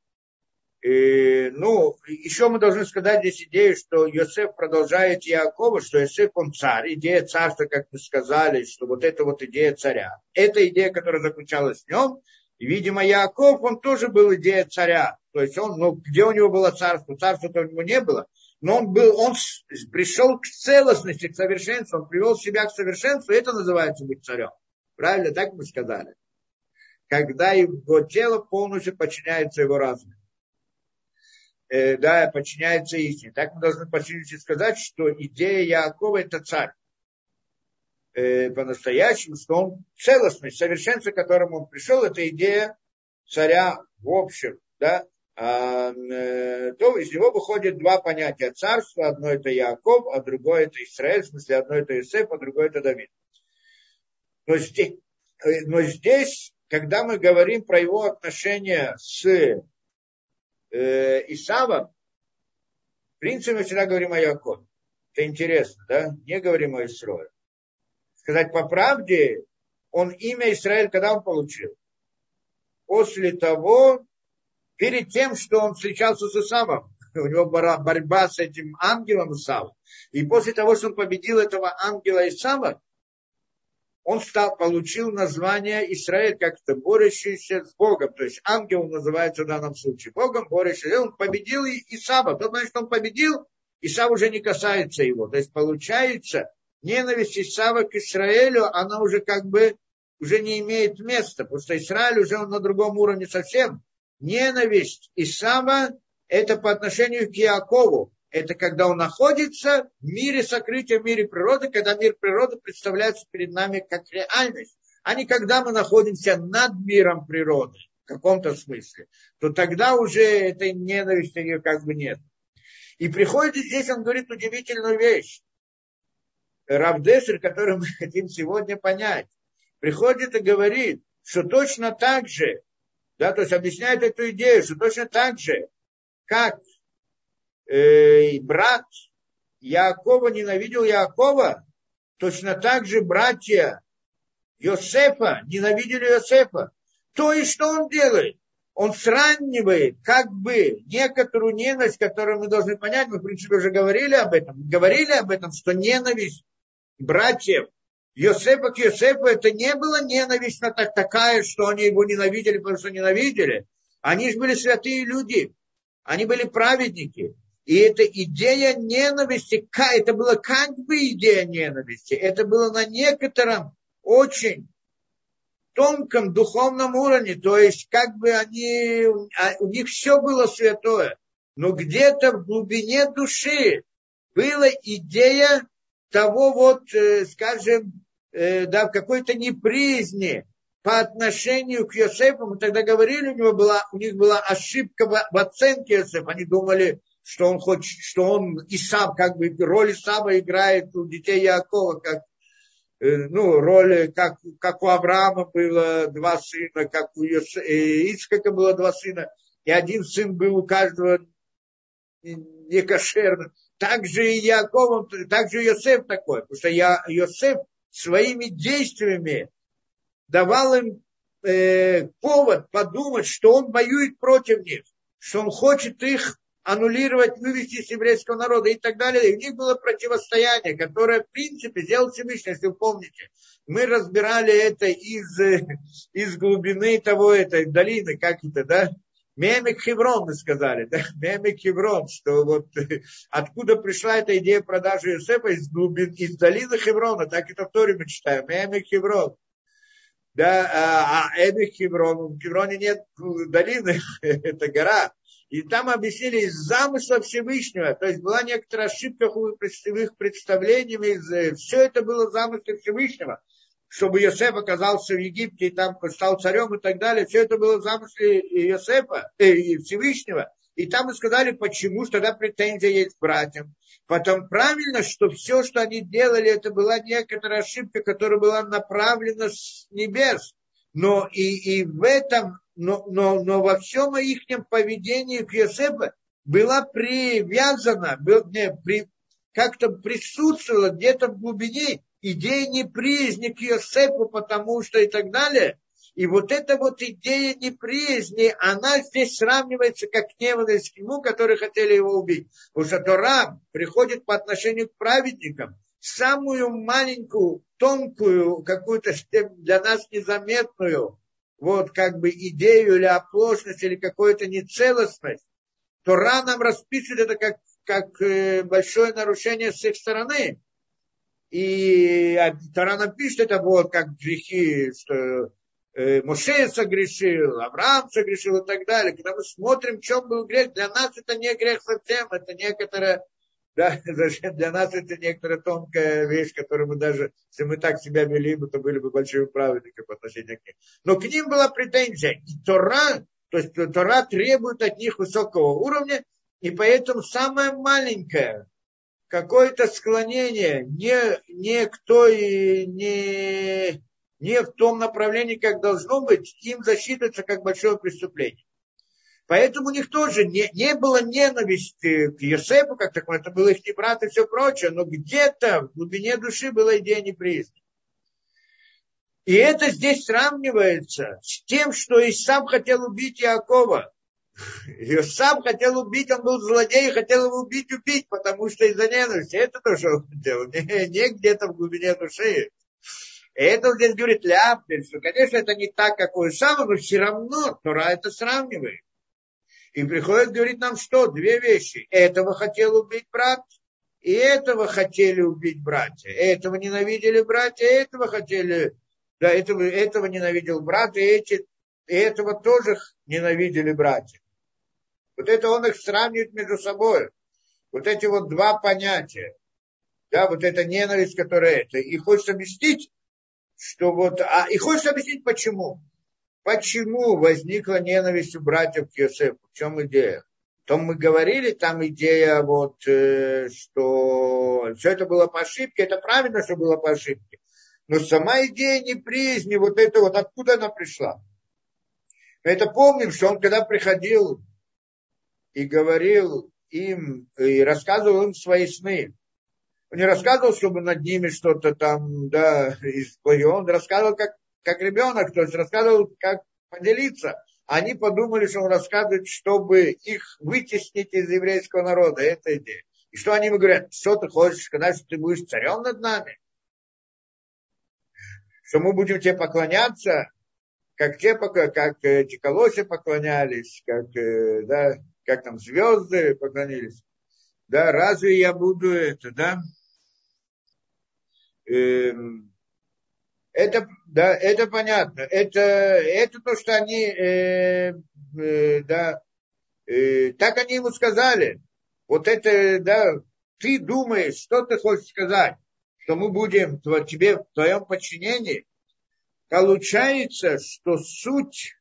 И, ну, еще мы должны сказать здесь идею, что Йосеф продолжает Якова, что Йосеф он царь, идея царства, как мы сказали, что вот это вот идея царя. Это идея, которая заключалась в нем, и, видимо, Яков, он тоже был идея царя. То есть он, ну, где у него было царство? Царства-то у него не было. Но он был, он пришел к целостности, к совершенству, он привел себя к совершенству, это называется быть царем. Правильно, так мы сказали. Когда его тело полностью подчиняется его разуму э, да, подчиняется истине. Так мы должны почти сказать, что идея Якова это царь. Э, по-настоящему, что он целостный, совершенство, к которому он пришел, это идея царя в общем, да, а, э, то из него выходит два понятия царства. Одно это Яков, а другое это Израиль, в смысле одно это Исеф, а другое это Давид. Но здесь, э, но здесь, когда мы говорим про его отношения с э, Исавом, в принципе, мы всегда говорим о Якове. Это интересно, да? Не говорим о Исрое. Сказать по правде, он имя Израиль когда он получил? После того, перед тем, что он встречался с Исавом. У него была борьба с этим ангелом Исавом. И после того, что он победил этого ангела Исава, он стал, получил название Израиль как-то борющийся с Богом. То есть ангел называется в данном случае Богом, борющийся. Он победил. Тот момент, что он победил, Исав уже не касается его. То есть получается, ненависть Исава к Израилю, она уже как бы уже не имеет места. Потому что Израиль уже он на другом уровне совсем. Ненависть Исава это по отношению к Иакову это когда он находится в мире сокрытия, в мире природы, когда мир природы представляется перед нами как реальность, а не когда мы находимся над миром природы в каком-то смысле, то тогда уже этой ненависти ее как бы нет. И приходит здесь, он говорит удивительную вещь. Равдесер, который мы хотим сегодня понять, приходит и говорит, что точно так же, да, то есть объясняет эту идею, что точно так же, как э, брат Якова ненавидел Якова, точно так же братья Йосефа ненавидели Йосефа. То есть, что он делает? Он сравнивает как бы некоторую ненависть, которую мы должны понять, мы, в принципе, уже говорили об этом, говорили об этом, что ненависть братьев Йосефа к Йосефу, это не была ненависть на так, такая, что они его ненавидели, потому что ненавидели. Они же были святые люди, они были праведники. И эта идея ненависти, это была как бы идея ненависти, это было на некотором очень тонком духовном уровне, то есть как бы они, а, у них все было святое, но где-то в глубине души была идея того вот, э, скажем, э, да, в какой-то непризни по отношению к Йосефу, мы тогда говорили, у, него была, у них была ошибка в, оценке Йосефа, они думали, что он хочет, что он и сам, как бы роль Исава играет у детей Якова, как э, ну, роль, как, как у Авраама было два сына, как у э, было два сына, и один сын был у каждого не кошерно. Так же и Яков, так же и Йосеф такой, потому что я, Йосеф своими действиями давал им э, повод подумать, что он воюет против них, что он хочет их аннулировать, вывести с еврейского народа и так далее. И у них было противостояние, которое, в принципе, сделал Всевышний, если вы помните. Мы разбирали это из, *laughs* из глубины того, этой долины, как это, да? Мемик Хеврон, мы сказали, да? *laughs* Мемик Хеврон, что вот *laughs* откуда пришла эта идея продажи Иосифа из глубин, из долины Хеврона, так это в Торе мы читаем, Мемик Хеврон. Да, а, а Эмик Хеврон, в Хевроне нет долины, это гора. И там объяснили из замысла Всевышнего. То есть была некоторая ошибка в их представлениями. Все это было замыслом Всевышнего. Чтобы Йосеф оказался в Египте и там стал царем и так далее. Все это было замысле Йосефа, э, Всевышнего. И там мы сказали, почему, что тогда претензия есть к братьям. Потом правильно, что все, что они делали, это была некоторая ошибка, которая была направлена с небес. Но и, и в этом но, но, но во всем их поведении к Йосефу была привязана, был, не, при, как-то присутствовала где-то в глубине идея неприязни к Йосепу, потому что и так далее. И вот эта вот идея неприязни, она здесь сравнивается как ненависть к нему, которые хотели его убить. Потому что Тора приходит по отношению к праведникам. Самую маленькую, тонкую, какую-то для нас незаметную, вот как бы идею или оплошность, или какую-то нецелостность, Тора нам расписывает это как, как э, большое нарушение с их стороны. И Тора нам пишет это вот как грехи, что э, Моше согрешил, Авраам согрешил и так далее. Когда мы смотрим, в чем был грех, для нас это не грех совсем, это некоторая, да, *laughs* для нас это некоторая тонкая вещь, которую мы даже, если мы так себя вели бы, то были бы большими праведниками по отношению к ним. Но к ним была претензия. И Тора, то есть Тора требует от них высокого уровня, и поэтому самое маленькое, какое-то склонение не, не к той, не, не в том направлении, как должно быть, им засчитывается как большое преступление. Поэтому у них тоже не, не было ненависти к Йосепу, как такое, это был их брат и все прочее, но где-то в глубине души была идея неприязни. И это здесь сравнивается с тем, что и сам хотел убить Иакова. И сам хотел убить, он был злодей, хотел его убить, убить, потому что из-за ненависти. Это то, что он хотел, не, не где-то в глубине души. И это он здесь говорит Ляпель, что, конечно, это не так, как у Исама, но все равно Тора это сравнивает. И приходит говорить нам что? Две вещи. Этого хотел убить брат, и этого хотели убить братья. Этого ненавидели братья, этого хотели, да, этого, этого ненавидел брат, и, эти, и этого тоже ненавидели братья. Вот это он их сравнивает между собой. Вот эти вот два понятия. Да, вот эта ненависть, которая это. И хочет объяснить, что вот, а, и хочет объяснить почему. Почему возникла ненависть у братьев к Йосефу? В чем идея? То мы говорили, там идея вот, э, что все это было по ошибке, это правильно, что было по ошибке. Но сама идея неприязни, вот это вот, откуда она пришла? Мы это помним, что он когда приходил и говорил им, и рассказывал им свои сны. Он не рассказывал, чтобы над ними что-то там, да, *laughs* исплыло. Он рассказывал как, как ребенок, то есть рассказывал, как поделиться. Они подумали, что он рассказывает, чтобы их вытеснить из еврейского народа. Это идея. И что они ему говорят? Что ты хочешь сказать, что ты будешь царем над нами? Что мы будем тебе поклоняться? Как те, как эти колоси поклонялись, как, э, да, как там звезды поклонились. Да, разве я буду это, да? Эм, это, да, это понятно. Это, это то, что они, э, э, да, э, так они ему сказали. Вот это, да, ты думаешь, что ты хочешь сказать, что мы будем тебе в твоем подчинении. Получается, что суть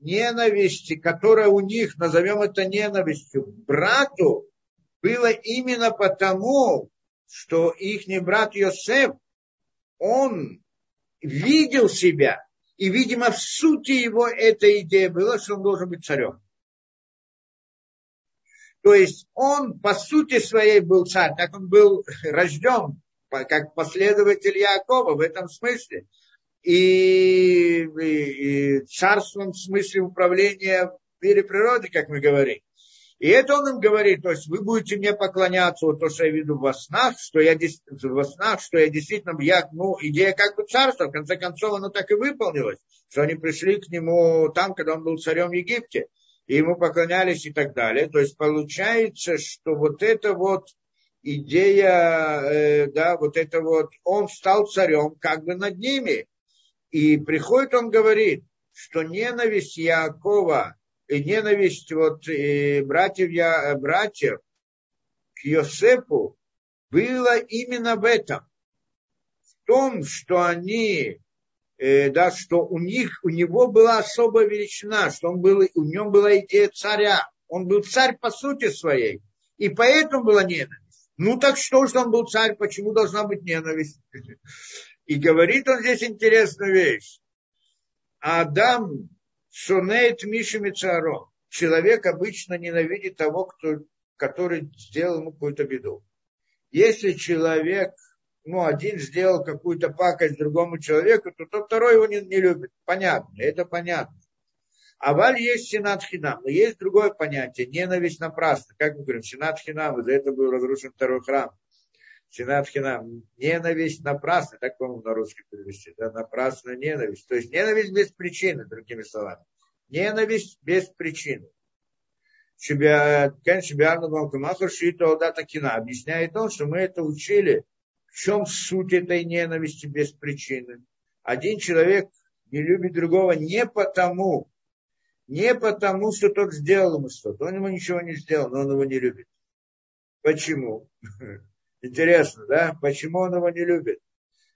ненависти, которая у них, назовем это ненавистью, брату, было именно потому, что их брат Йосеф, он видел себя, и, видимо, в сути его эта идея была, что он должен быть царем. То есть он по сути своей был царь, так он был рожден, как последователь Якова в этом смысле и, и, и царством в смысле управления в мире природы, как мы говорим. И это он им говорит, то есть вы будете мне поклоняться, вот то, что я виду во снах, что я, во снах, что я действительно, я, ну, идея как бы царства, в конце концов, оно так и выполнилось, что они пришли к нему там, когда он был царем в Египте, и ему поклонялись и так далее. То есть получается, что вот это вот идея, э, да, вот это вот, он стал царем как бы над ними, и приходит он говорит, что ненависть Якова и ненависть вот, и братьев, я, братьев к Йосепу было именно в этом. В том, что они, э, да, что у них, у него была особая величина, что он был, у него была идея царя. Он был царь по сути своей. И поэтому была ненависть. Ну так что, что он был царь, почему должна быть ненависть? *laughs* И говорит он здесь интересную вещь. Адам сунеет Миши Мицаро. Человек обычно ненавидит того, кто, который сделал ему какую-то беду. Если человек ну, один сделал какую-то пакость другому человеку, то тот второй его не, не любит. Понятно, это понятно. А валь есть сенат хинам. Но есть другое понятие, ненависть напрасно. Как мы говорим, сенат хинам, из-за этого был разрушен второй храм. Сенат хинам, ненависть напрасно, так, по-моему, на русский перевести, да, напрасно ненависть. То есть ненависть без причины, другими словами. Ненависть без причины. Объясняет он, что мы это учили. В чем суть этой ненависти без причины? Один человек не любит другого не потому, не потому, что тот сделал ему что-то. Он ему ничего не сделал, но он его не любит. Почему? *laughs* Интересно, да? Почему он его не любит?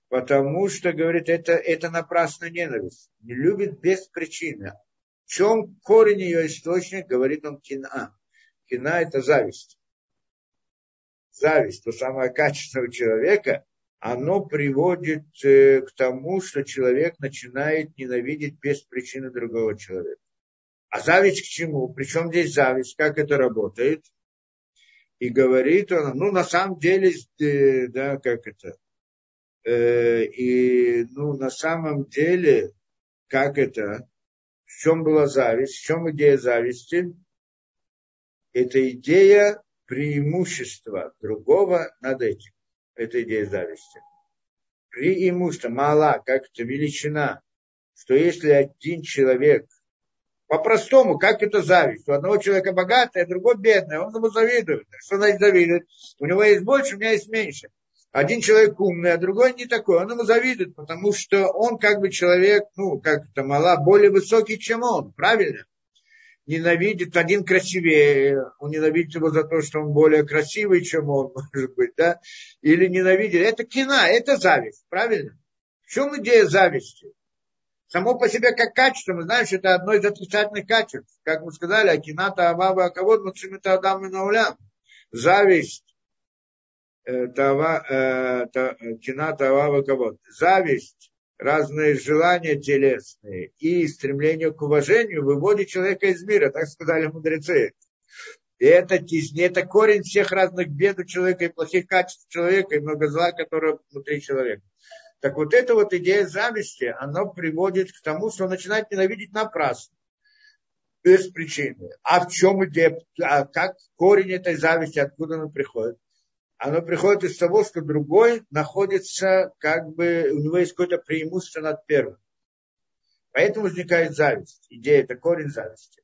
Потому что, говорит, это, это напрасная ненависть. Не любит без причины. В чем корень ее источник, говорит он кина. Кина – это зависть. Зависть, то самое качество у человека, оно приводит э, к тому, что человек начинает ненавидеть без причины другого человека. А зависть к чему? Причем здесь зависть? Как это работает? И говорит он, ну, на самом деле, э, да, как это, э, и, ну, на самом деле, как это, в чем была зависть, в чем идея зависти? Это идея преимущества другого над этим. Это идея зависти. Преимущество, мала, как это величина, что если один человек – по-простому, как это зависть? У одного человека богатый, а другой бедный, он ему завидует. Что значит завидует? У него есть больше, у меня есть меньше. Один человек умный, а другой не такой. Он ему завидует, потому что он как бы человек, ну, как это мала, более высокий, чем он. Правильно? Ненавидит один красивее, он ненавидит его за то, что он более красивый, чем он, *laughs* может быть, да? Или ненавидит. Это кина, это зависть, правильно? В чем идея зависти? Само по себе как качество, мы знаем, что это одно из отрицательных качеств. Как мы сказали, Акината Авава Акавод, Мацимита Адам и Наулям. Зависть, э, э, та, кината Авава Акавод. Зависть, разные желания телесные и стремление к уважению выводит человека из мира, так сказали мудрецы. И это, это корень всех разных бед у человека и плохих качеств человека, и много зла, которое внутри человека. Так вот эта вот идея зависти, она приводит к тому, что он начинает ненавидеть напрасно, без причины. А в чем идея, а как корень этой зависти, откуда она приходит? Оно приходит из того, что другой находится, как бы, у него есть какое-то преимущество над первым. Поэтому возникает зависть. Идея – это корень зависти.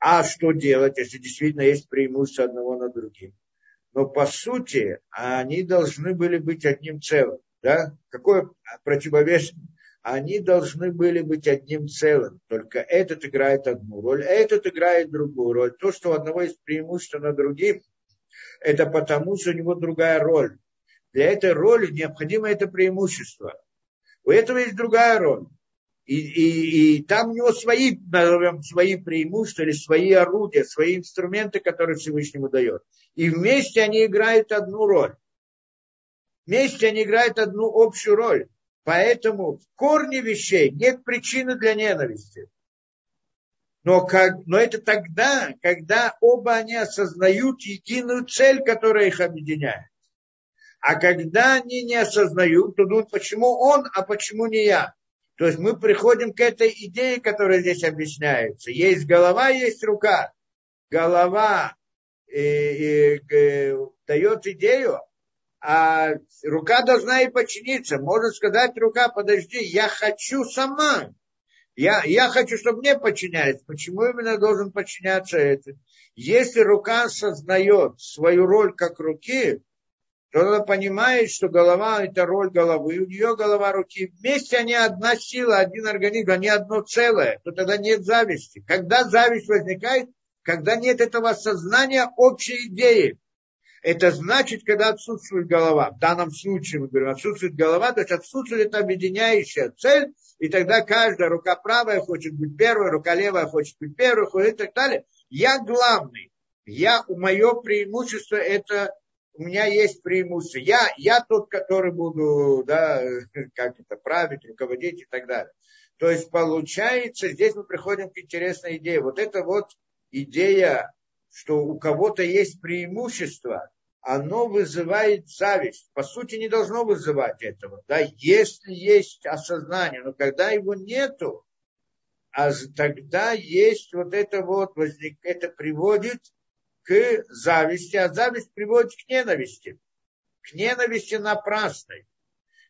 А что делать, если действительно есть преимущество одного над другим? Но по сути они должны были быть одним целым да, какое противовес, они должны были быть одним целым. Только этот играет одну роль, этот играет другую роль. То, что у одного есть преимущество над другим, это потому, что у него другая роль. Для этой роли необходимо это преимущество. У этого есть другая роль. И, и, и там у него свои, назовем, свои преимущества или свои орудия, свои инструменты, которые Всевышнему дает. И вместе они играют одну роль. Вместе они играют одну общую роль. Поэтому в корне вещей нет причины для ненависти. Но, как, но это тогда, когда оба они осознают единую цель, которая их объединяет. А когда они не осознают, то думают, почему он, а почему не я. То есть мы приходим к этой идее, которая здесь объясняется. Есть голова, есть рука. Голова э, э, э, дает идею, а рука должна и подчиниться. Может сказать рука, подожди, я хочу сама. Я, я хочу, чтобы мне подчинялись. Почему именно должен подчиняться это? Если рука осознает свою роль как руки, то она понимает, что голова – это роль головы, у нее голова руки. Вместе они одна сила, один организм, они одно целое. То тогда нет зависти. Когда зависть возникает? Когда нет этого осознания общей идеи. Это значит, когда отсутствует голова. В данном случае мы говорим, отсутствует голова, то есть отсутствует объединяющая цель, и тогда каждая рука правая хочет быть первой, рука левая хочет быть первой, и так далее. Я главный. Я, мое преимущество это у меня есть преимущество. Я, я тот, который буду, да, *laughs* как это, править, руководить и так далее. То есть получается, здесь мы приходим к интересной идее. Вот это вот идея, что у кого-то есть преимущество, оно вызывает зависть. По сути, не должно вызывать этого. Да? Если есть осознание, но когда его нету, а тогда есть вот это вот, возник, это приводит к зависти, а зависть приводит к ненависти. К ненависти напрасной.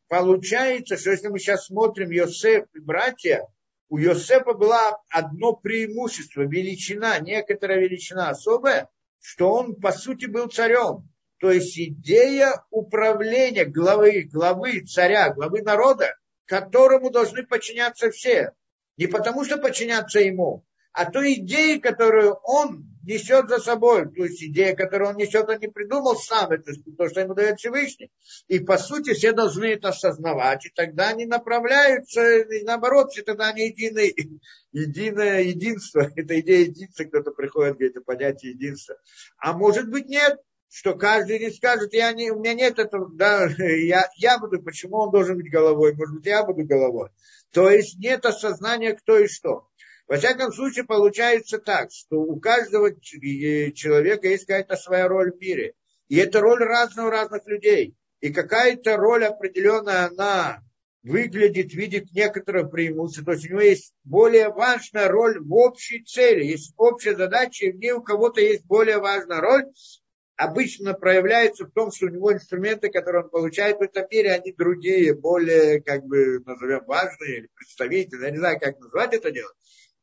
Получается, что если мы сейчас смотрим Йосеф и братья, у Йосефа было одно преимущество, величина, некоторая величина особая, что он, по сути, был царем. То есть идея управления главы, главы царя, главы народа, которому должны подчиняться все. Не потому, что подчиняться ему, а той идеи, которую он несет за собой. То есть идея, которую он несет, он не придумал сам, это то, что ему дает Всевышний. И по сути все должны это осознавать, и тогда они направляются, и наоборот, все тогда они единое, единое единство. Это идея единства, кто-то приходит, говорит, понятие единства. А может быть нет, что каждый не скажет, я не, у меня нет этого, да, *laughs* я, я буду, почему он должен быть головой, может быть, я буду головой. То есть нет осознания, кто и что. Во всяком случае, получается так, что у каждого человека есть какая-то своя роль в мире. И это роль разная у разных людей. И какая-то роль определенная, она выглядит, видит некоторое преимущество. То есть у него есть более важная роль в общей цели. Есть общая задача, и в ней у кого-то есть более важная роль обычно проявляется в том, что у него инструменты, которые он получает в этом мире, они другие, более, как бы, назовем, важные, или представительные, я не знаю, как назвать это дело.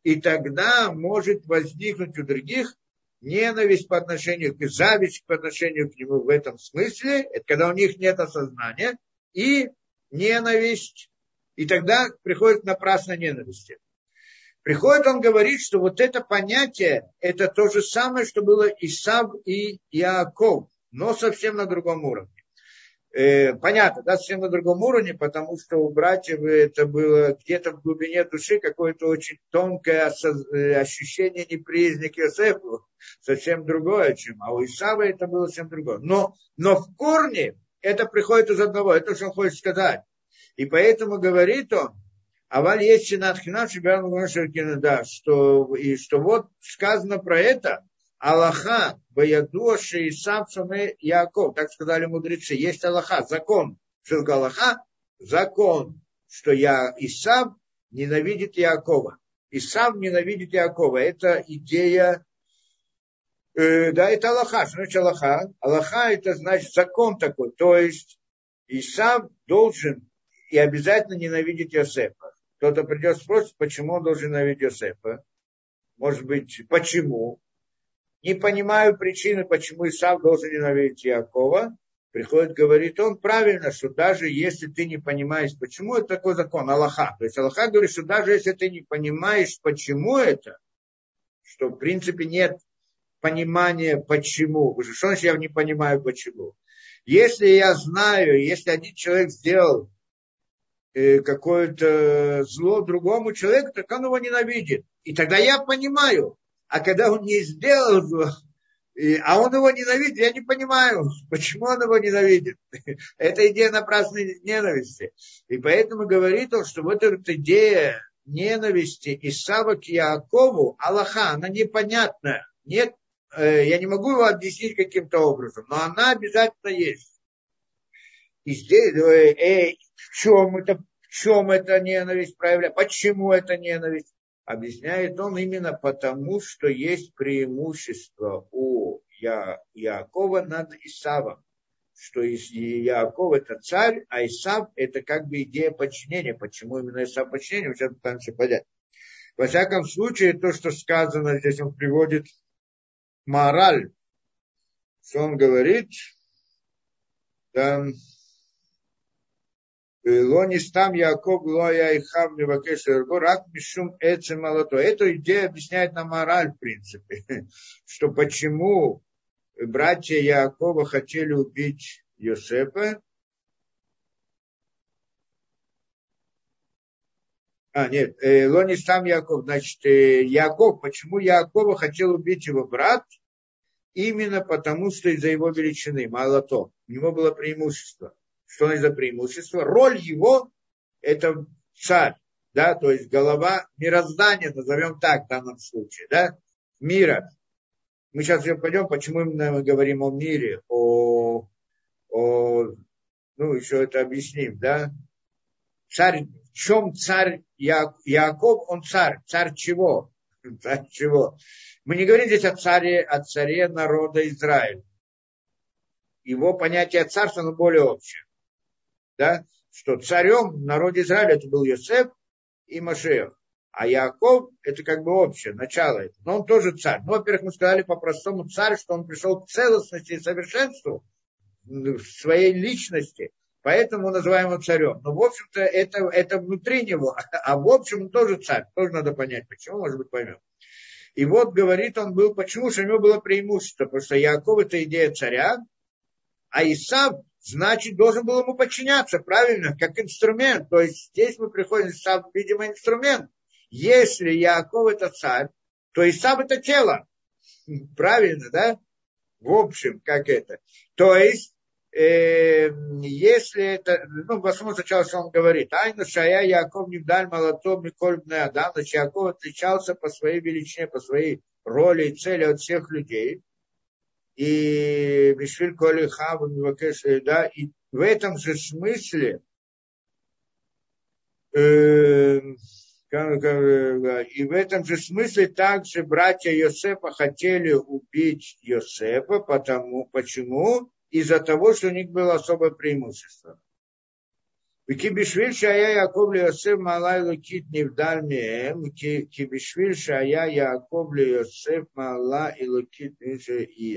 И тогда может возникнуть у других ненависть по отношению к зависть по отношению к нему в этом смысле, это когда у них нет осознания, и ненависть, и тогда приходит напрасно ненависти. Приходит он говорит, что вот это понятие, это то же самое, что было Исав и Иаков, но совсем на другом уровне. Э, понятно, да, совсем на другом уровне, потому что у братьев это было где-то в глубине души какое-то очень тонкое э, ощущение неприязни к Йосефу, совсем другое, чем, а у Исава это было совсем другое. Но, но в корне это приходит из одного, это что он хочет сказать. И поэтому говорит он, а валь есть чинатхина да, что, и что вот сказано про это, Аллаха, Баядуаши и Самсоне Яков, так сказали мудрецы, есть Аллаха, закон. Что Аллаха? Закон, что я Исав ненавидит Якова. Исав ненавидит Якова. Это идея, э, да, это Аллаха. Что значит Аллаха? Аллаха это значит закон такой. То есть Исав должен и обязательно ненавидеть Йосефа. Кто-то придет спросит, почему он должен ненавидеть Йосефа. Может быть, почему? Не понимаю причины, почему Исав должен ненавидеть Якова. Приходит, говорит он правильно, что даже если ты не понимаешь, почему это такой закон, Аллаха. То есть Аллаха говорит, что даже если ты не понимаешь, почему это, что в принципе нет понимания, почему. Что я не понимаю, почему? Если я знаю, если один человек сделал какое-то зло другому человеку, так он его ненавидит. И тогда я понимаю. А когда он не сделал зло, а он его ненавидит, я не понимаю, почему он его ненавидит. *laughs* Это идея напрасной ненависти. И поэтому говорит он, что вот эта идея ненависти Исава к Якову, Аллаха, она непонятная. Нет, э, я не могу его объяснить каким-то образом, но она обязательно есть. И здесь, э, э, в чем это, в чем эта ненависть проявляется, почему это ненависть. Объясняет он именно потому, что есть преимущество у Я, Якова над Исавом. Что Яков это царь, а Исав это как бы идея подчинения. Почему именно Исав подчинение, сейчас пытаемся понять. Во всяком случае, то, что сказано здесь, он приводит мораль, что он говорит, там, Лонис там Яков Лоя и Хам Мивакеш Рак Мишум Эцем Малото. Эту идею объясняет нам мораль, в принципе, *laughs* что почему братья Якова хотели убить Йосепа, А, нет, э, Лонис там Яков. Значит, э, Яков, почему Якова хотел убить его брат? Именно потому, что из-за его величины, мало то. У него было преимущество. Что это за преимущество? Роль его – это царь, да, то есть голова мироздания, назовем так в данном случае, да, мира. Мы сейчас пойдем, почему именно мы говорим о мире, о, о ну, еще это объясним, да? Царь, в чем царь Я, Яков, он царь. Царь чего? *laughs* Царь чего? Мы не говорим здесь о царе, о царе народа Израиля. Его понятие царства, оно более общее. Да? Что царем в народе Израиля это был Йосеф и Машех. А Яков это как бы общее, начало. Но он тоже царь. Ну, во-первых, мы сказали по-простому царь, что он пришел к целостности и совершенству в своей личности. Поэтому называем его царем. Но, в общем-то, это, это внутри него. А в общем, он тоже царь. Тоже надо понять, почему, может быть, поймем. И вот, говорит он был, почему же у него было преимущество. Потому что Яков это идея царя, а Исав, значит, должен был ему подчиняться, правильно, как инструмент. То есть здесь мы приходим, Исав, видимо, инструмент. Если Яков это царь, то Исав это тело. Правильно, да? В общем, как это. То есть, э, если это, ну, основном сначала он говорит, Айна Шая Яков не вдаль молотом Николь Адам, значит, Яков отличался по своей величине, по своей роли и цели от всех людей. И Бишвиль Коли Хаву да, и в этом же смысле э, и в этом же смысле также братья Йосефа хотели убить Йосефа, потому, почему? Из-за того, что у них было особое преимущество. וכי בשביל שהיה יעקב ליוסף מעלה אלוקית נבדל מהם, כי בשביל שהיה יעקב ליוסף מעלה אלוקית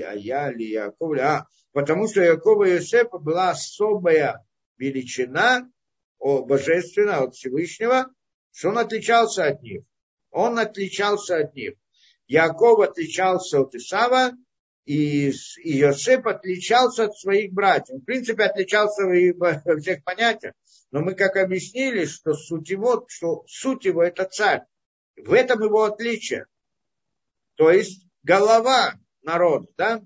היה ליעקב, а, потому что Якова и Иосифа была особая величина, о, божественная от Всевышнего, что он отличался от них. Он отличался от них. Яков отличался от Исава, и, и Йосеп отличался от своих братьев. В принципе, отличался во всех понятиях. Но мы как объяснили, что суть его, что суть его это царь. В этом его отличие. То есть голова народа, да?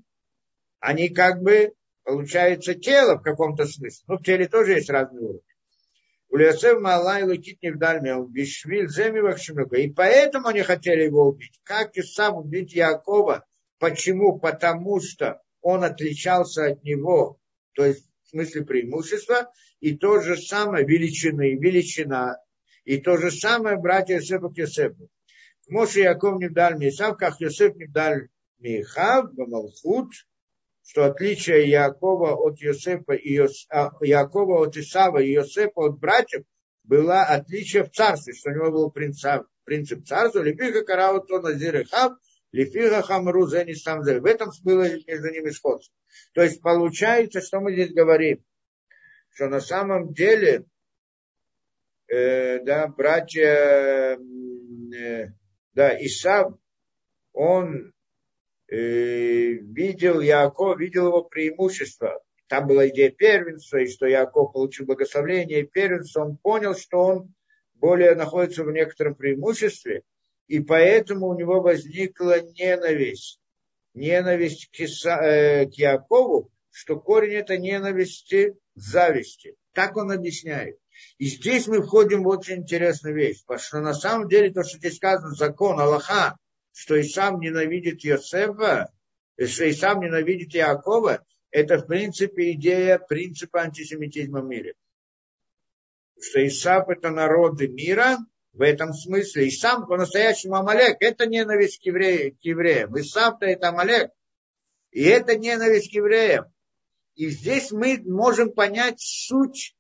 Они как бы, получается, тело в каком-то смысле. Ну, в теле тоже есть разные уровни. Улиасев Малай Лукит Невдальмел, Бишвиль Земивахшимюка. И поэтому они хотели его убить. Как и сам убить Якова. Почему? Потому что он отличался от него, то есть в смысле преимущества, и то же самое величины, величина, и то же самое братья Йосефа к Йосефу. Моше Яков не дал Мисав, как Йосеф не дал Михав, Бамалхут, что отличие Якова от Йосефа и Йос... а, Якова от Исава и Йосефа от братьев было отличие в царстве, что у него был принцип, принцип царства, лепиха караут то назир хав, лепиха хамру зени сам В этом было между ними сходство. То есть получается, что мы здесь говорим, что на самом деле, э, да, братья, э, да, Исав, он Э, видел Яков, видел его преимущество. Там была идея первенства, и что Яков получил благословение и первенство. Он понял, что он более находится в некотором преимуществе, и поэтому у него возникла ненависть. Ненависть к, Иса, э, к Якову, что корень это ненависти зависти. Так он объясняет. И здесь мы входим в очень интересную вещь, потому что на самом деле то, что здесь сказано, закон, Аллаха, что и сам ненавидит Йосефа, что и сам ненавидит Якова, это в принципе идея принципа антисемитизма в мире. Что Исав это народы мира, в этом смысле. И сам по-настоящему Амалек, это ненависть к, евреям. Исав-то это Амалек. И это ненависть к евреям. И здесь мы можем понять суть,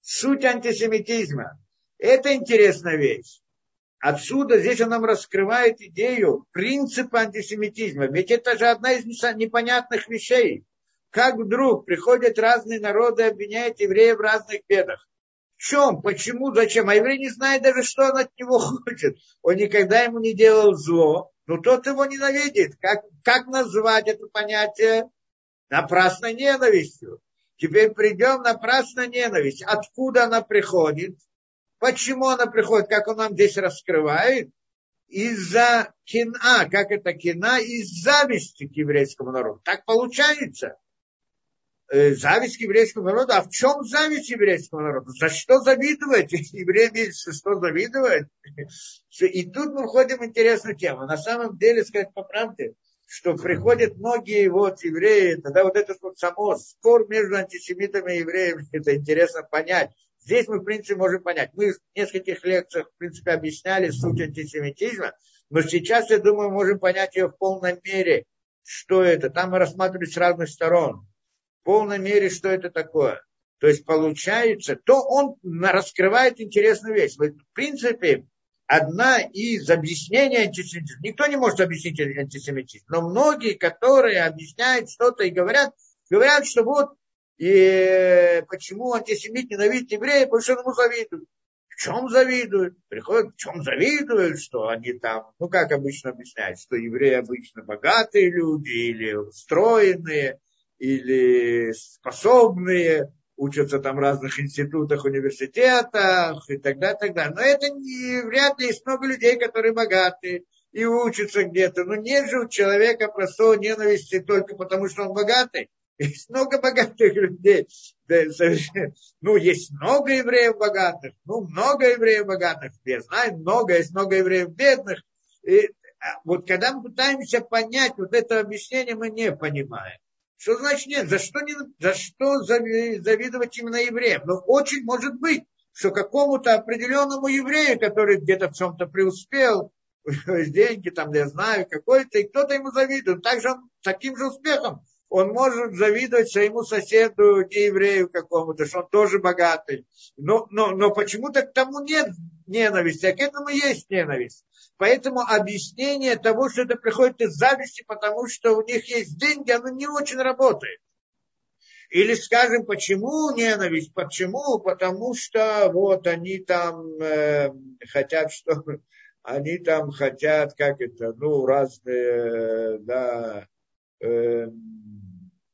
суть антисемитизма. Это интересная вещь. Отсюда здесь он нам раскрывает идею принципа антисемитизма. Ведь это же одна из непонятных вещей. Как вдруг приходят разные народы и обвиняют евреев в разных бедах. В чем? Почему? Зачем? А еврей не знает даже, что он от него *laughs* хочет. Он никогда ему не делал зло, но тот его ненавидит. Как, как назвать это понятие? Напрасной ненавистью. Теперь придем напрасная ненависть. Откуда она приходит? Почему она приходит, как он нам здесь раскрывает? Из-за кина, как это кина, из зависти к еврейскому народу. Так получается. Э, зависть к еврейскому народу. А в чем зависть еврейскому народу? За что завидовать? *laughs* Евреи видят, что завидовать. *laughs* И тут мы входим в интересную тему. На самом деле, сказать по правде, что приходят многие вот евреи, тогда вот это вот само спор между антисемитами и евреями, *laughs* это интересно понять. Здесь мы, в принципе, можем понять. Мы в нескольких лекциях, в принципе, объясняли суть антисемитизма, но сейчас, я думаю, можем понять ее в полной мере, что это. Там мы рассматривали с разных сторон. В полной мере, что это такое. То есть получается, то он раскрывает интересную вещь. В принципе, одна из объяснений антисемитизма, никто не может объяснить антисемитизм, но многие, которые объясняют что-то и говорят, говорят, что вот и почему антисемит ненавидит евреев, потому что ему завидуют. В чем завидуют? Приходят, в чем завидуют, что они там, ну как обычно объясняют, что евреи обычно богатые люди, или устроенные, или способные, учатся там в разных институтах, университетах и так далее, так далее. Но это не, вряд ли есть много людей, которые богаты и учатся где-то. Но нет же у человека простого ненависти только потому, что он богатый. *laughs* Есть много богатых людей. Ну, есть много евреев богатых. Ну, много евреев богатых. Я знаю, много. Есть много евреев бедных. И а, вот когда мы пытаемся понять вот это объяснение, мы не понимаем. Что значит нет? За что, не, за что завидовать именно евреям? Но очень может быть, что какому-то определенному еврею, который где-то в чем-то преуспел, *laughs* деньги там, я знаю, какой-то, и кто-то ему завидует. Также он таким же успехом он может завидовать своему соседу, не еврею какому-то, что он тоже богатый. Но, но, но почему-то к тому нет ненависти, а к этому есть ненависть. Поэтому объяснение того, что это приходит из зависти, потому что у них есть деньги, оно не очень работает. Или скажем, почему ненависть? Почему? Потому что вот они там э, хотят, что *laughs* они там хотят, как это, ну, разные, э, да, э,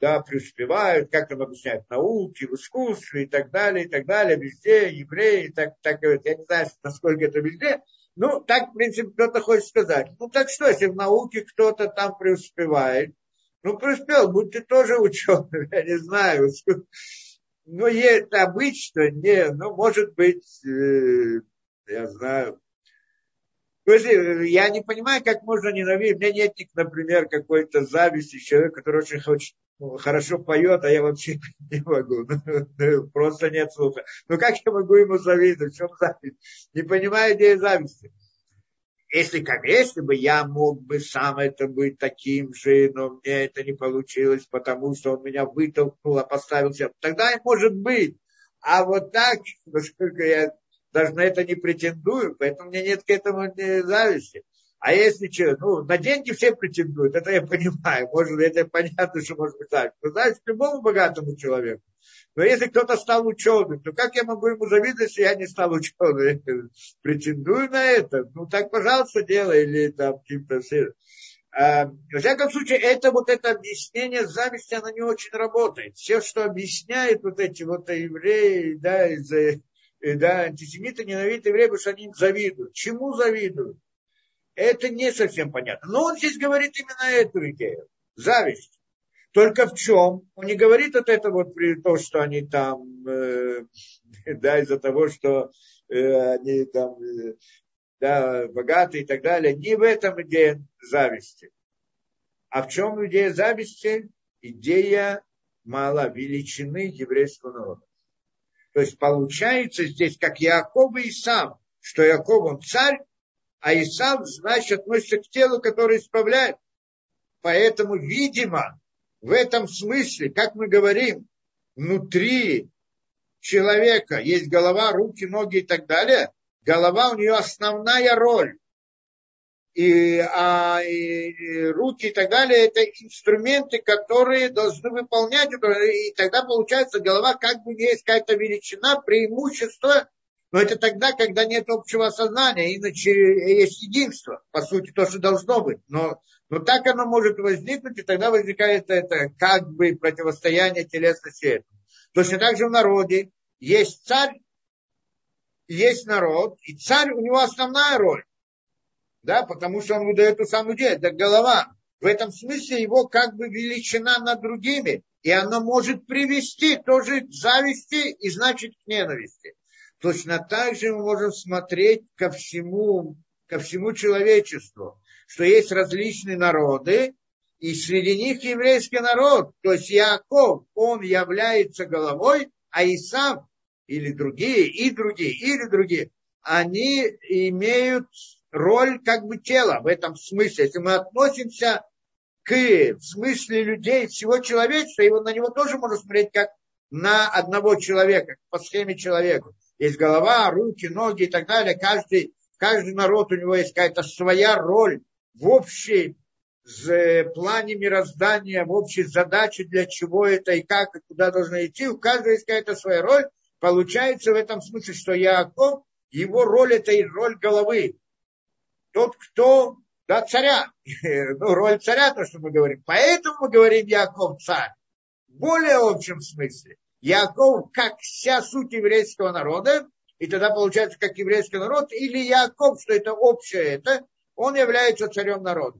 да, преуспевают, как там объясняют, в науке, в искусстве и так далее, и так далее, везде, евреи, так, так, я не знаю, насколько это везде, ну, так, в принципе, кто-то хочет сказать. Ну, так что, если в науке кто-то там преуспевает, ну, преуспел, будь ты тоже ученым, *laughs* я не знаю. *laughs* Ну, это обычно, не, ну, может быть, э, я знаю, Подожди, я не понимаю, как можно ненавидеть. У меня нет, например, какой-то зависти человека, который очень хочет, хорошо поет, а я вообще *laughs* не могу. Просто нет слуха. Ну как я могу ему завидовать? В чем зависть? Не понимаю идеи зависти. Если, если бы я мог бы сам это быть таким же, но мне это не получилось, потому что он меня вытолкнул, а поставил себя, тогда и может быть. А вот так, *laughs* насколько я даже на это не претендую, поэтому меня нет к этому зависти. А если что, ну, на деньги все претендуют, это я *laughs* понимаю, может, это понятно, что может быть так. Но зависть к любому богатому человеку. Но если кто-то стал ученым, то как я могу ему завидовать, если я не стал ученым? *laughs* Претендую на это. Ну, так, пожалуйста, делай, или там каким-то а, во всяком случае, это вот это объяснение зависти, оно не очень работает. Все, что объясняет вот эти вот евреи, да, из-за да, антисемиты ненавидят евреев, потому что они им завидуют. Чему завидуют? Это не совсем понятно. Но он здесь говорит именно эту идею. Зависть. Только в чем? Он не говорит вот это вот при том, что они там, э, *laughs* да, из-за того, что э, они там, э, да, богатые и так далее. Не в этом идея зависти. А в чем идея зависти? Идея мало величины еврейского народа. То есть получается здесь, как Яков и Исав, что Яков он царь, а Исав, значит, относится к телу, которое исправляет. Поэтому, видимо, в этом смысле, как мы говорим, внутри человека есть голова, руки, ноги и так далее, голова у нее основная роль и, а, и, руки и так далее, это инструменты, которые должны выполнять, и тогда получается голова как бы есть какая-то величина, преимущество, но это тогда, когда нет общего сознания, иначе есть единство, по сути, то, что должно быть. Но, но так оно может возникнуть, и тогда возникает это как бы противостояние телесности. Точно так же в народе есть царь, есть народ, и царь у него основная роль да, потому что он выдает ту самую идею, это голова. В этом смысле его как бы величина над другими, и она может привести тоже к зависти и значит к ненависти. Точно так же мы можем смотреть ко всему, ко всему человечеству, что есть различные народы, и среди них еврейский народ, то есть Яков, он является головой, а Исав или другие, и другие, или другие, они имеют роль как бы тела в этом смысле. Если мы относимся к в смысле людей, всего человечества, и на него тоже можно смотреть как на одного человека, по схеме человека. Есть голова, руки, ноги и так далее. Каждый, каждый народ, у него есть какая-то своя роль в общей в плане мироздания, в общей задаче, для чего это и как, и куда должно идти. У каждого есть какая-то своя роль. Получается в этом смысле, что Яков, его роль это и роль головы. Тот, кто, да, царя. *laughs* ну, роль царя, то, что мы говорим. Поэтому мы говорим Яков царь. В более общем смысле. Яков как вся суть еврейского народа, и тогда получается как еврейский народ, или Яков, что это общее это, он является царем народа.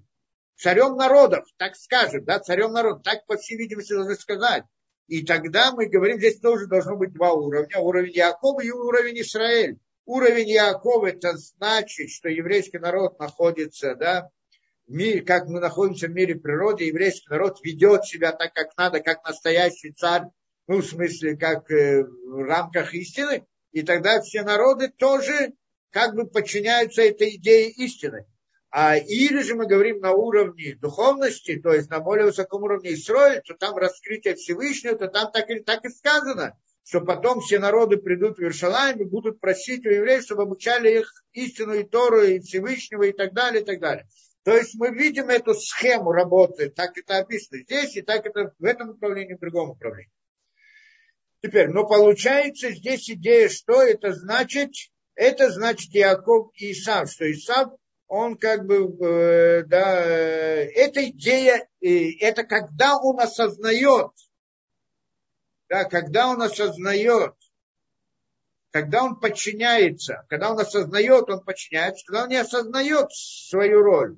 Царем народов, так скажем, да, царем народов, так по всей видимости должны сказать. И тогда мы говорим, здесь тоже должно быть два уровня. Уровень Якова и уровень Израиль. Уровень Якова это значит, что еврейский народ находится, да, в мире, как мы находимся в мире природы, еврейский народ ведет себя так, как надо, как настоящий царь, ну, в смысле, как э, в рамках истины, и тогда все народы тоже как бы подчиняются этой идее истины. А или же мы говорим на уровне духовности, то есть на более высоком уровне Исроиля, то там раскрытие Всевышнего, то там так и, так и сказано, что потом все народы придут в Иерусалим и будут просить у евреев, чтобы обучали их истину и Тору, и Всевышнего, и так далее, и так далее. То есть мы видим эту схему работы, так это описано здесь, и так это в этом направлении, в другом направлении. Теперь, но получается здесь идея, что это значит? Это значит Яков и Исав, что Исав, он как бы, э, да, э, эта идея, э, это когда он осознает, да, когда он осознает, когда он подчиняется, когда он осознает, он подчиняется, когда он не осознает свою роль,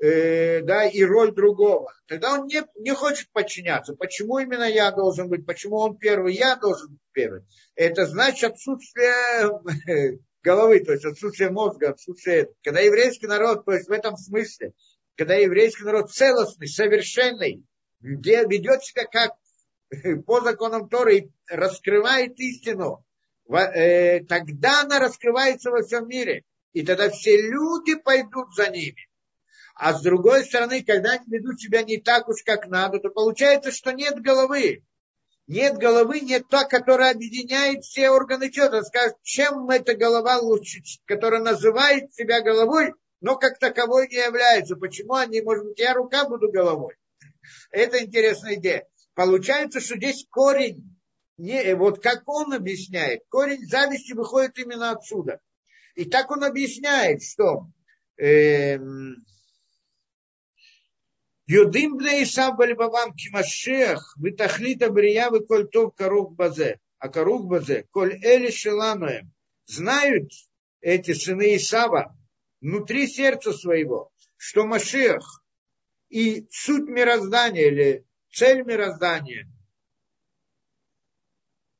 э, да, и роль другого. Тогда он не, не хочет подчиняться. Почему именно я должен быть? Почему он первый? Я должен быть первый. Это значит отсутствие головы, то есть отсутствие мозга, отсутствие... Когда еврейский народ, то есть в этом смысле, когда еврейский народ целостный, совершенный, где ведет себя как по законам Торы раскрывает истину, э, тогда она раскрывается во всем мире. И тогда все люди пойдут за ними. А с другой стороны, когда они ведут себя не так уж, как надо, то получается, что нет головы. Нет головы, нет та, которая объединяет все органы тела. Скажет, чем эта голова лучше, которая называет себя головой, но как таковой не является. Почему они, может быть, я рука буду головой? Это интересная идея. Получается, что здесь корень, не, вот как он объясняет, корень зависти выходит именно отсюда. И так он объясняет, что э, Юдим бне Исав бальбавам кимашех, витахлита брия коль тов корух базе. А корух базе, коль эли шелануем. Знают эти сыны Исава внутри сердца своего, что Машех и суть мироздания или цель мироздания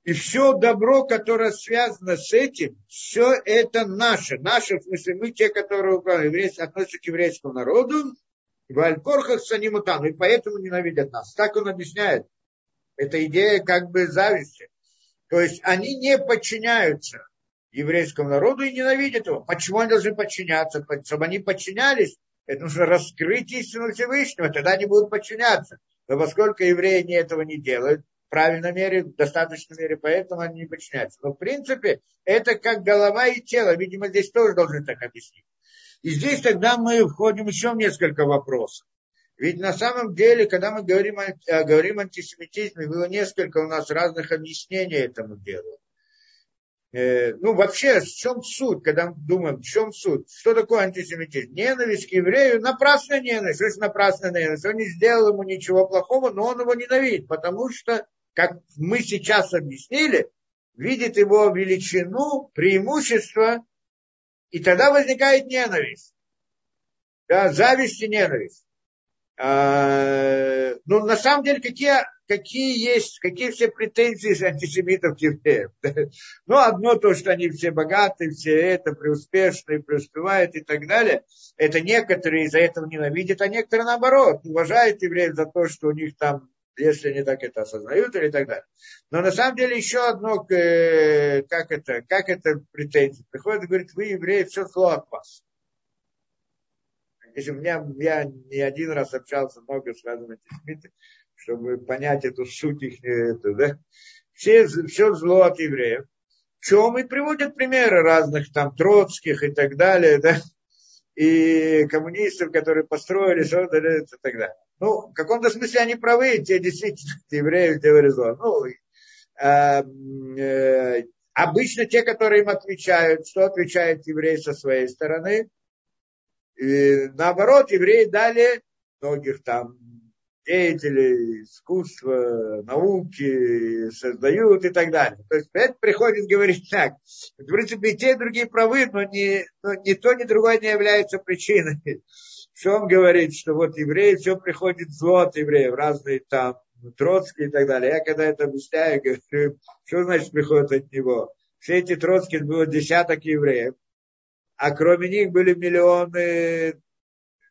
и все добро, которое связано с этим, все это наше. Наше, в смысле, мы те, которые относятся к еврейскому народу, в Алькорхах Санимутан, и поэтому ненавидят нас. Так он объясняет. Это идея как бы зависти. То есть они не подчиняются еврейскому народу и ненавидят его. Почему они должны подчиняться? Чтобы они подчинялись, это нужно раскрыть истину Всевышнего, тогда они будут подчиняться. Но поскольку евреи не этого не делают, в правильной мере, в достаточной мере, поэтому они не подчиняются. Но в принципе, это как голова и тело. Видимо, здесь тоже должны так объяснить. И здесь тогда мы входим еще в несколько вопросов. Ведь на самом деле, когда мы говорим, о, говорим о антисемитизме, было несколько у нас разных объяснений этому делу. Э, ну, вообще, в чем суть, когда мы думаем, в чем суть? Что такое антисемитизм? Ненависть к еврею, напрасная ненависть. Что напрасная ненависть? Он не сделал ему ничего плохого, но он его ненавидит, потому что, как мы сейчас объяснили, видит его величину, преимущество и тогда возникает ненависть. Да, зависть и ненависть. А, ну, на самом деле, какие, какие есть, какие все претензии антисемитов к евреям? *laughs* Ну, одно то, что они все богаты, все это, преуспешные, преуспевают и так далее. Это некоторые из-за этого ненавидят, а некоторые, наоборот, уважают евреев за то, что у них там если они так это осознают или так далее. Но на самом деле еще одно, э, как это, как это претензия. Приходит и говорит, вы, евреи, все зло от вас. Если меня, я не один раз общался много с разными антисемитами, чтобы понять эту суть их, это, да? все, все зло от евреев. Чем и приводят примеры разных там троцких и так далее, да, и коммунистов, которые построили, создали и так далее. Ну, в каком-то смысле они правы, те действительно, те *laughs* евреи делали зло. Ну, э, э, обычно те, которые им отвечают, что отвечает еврей со своей стороны, и наоборот, евреи дали многих там деятелей искусства, науки создают и так далее. То есть это приходит говорить так. В принципе, и те, и другие правы, но, не, но ни то, ни другое не является причиной. *laughs* Что он говорит, что вот евреи, все приходит зло от евреев, разные там Троцкий и так далее. Я когда это объясняю, *laughs* говорю, что значит приходит от него? Все эти Троцкие было десяток евреев, а кроме них были миллионы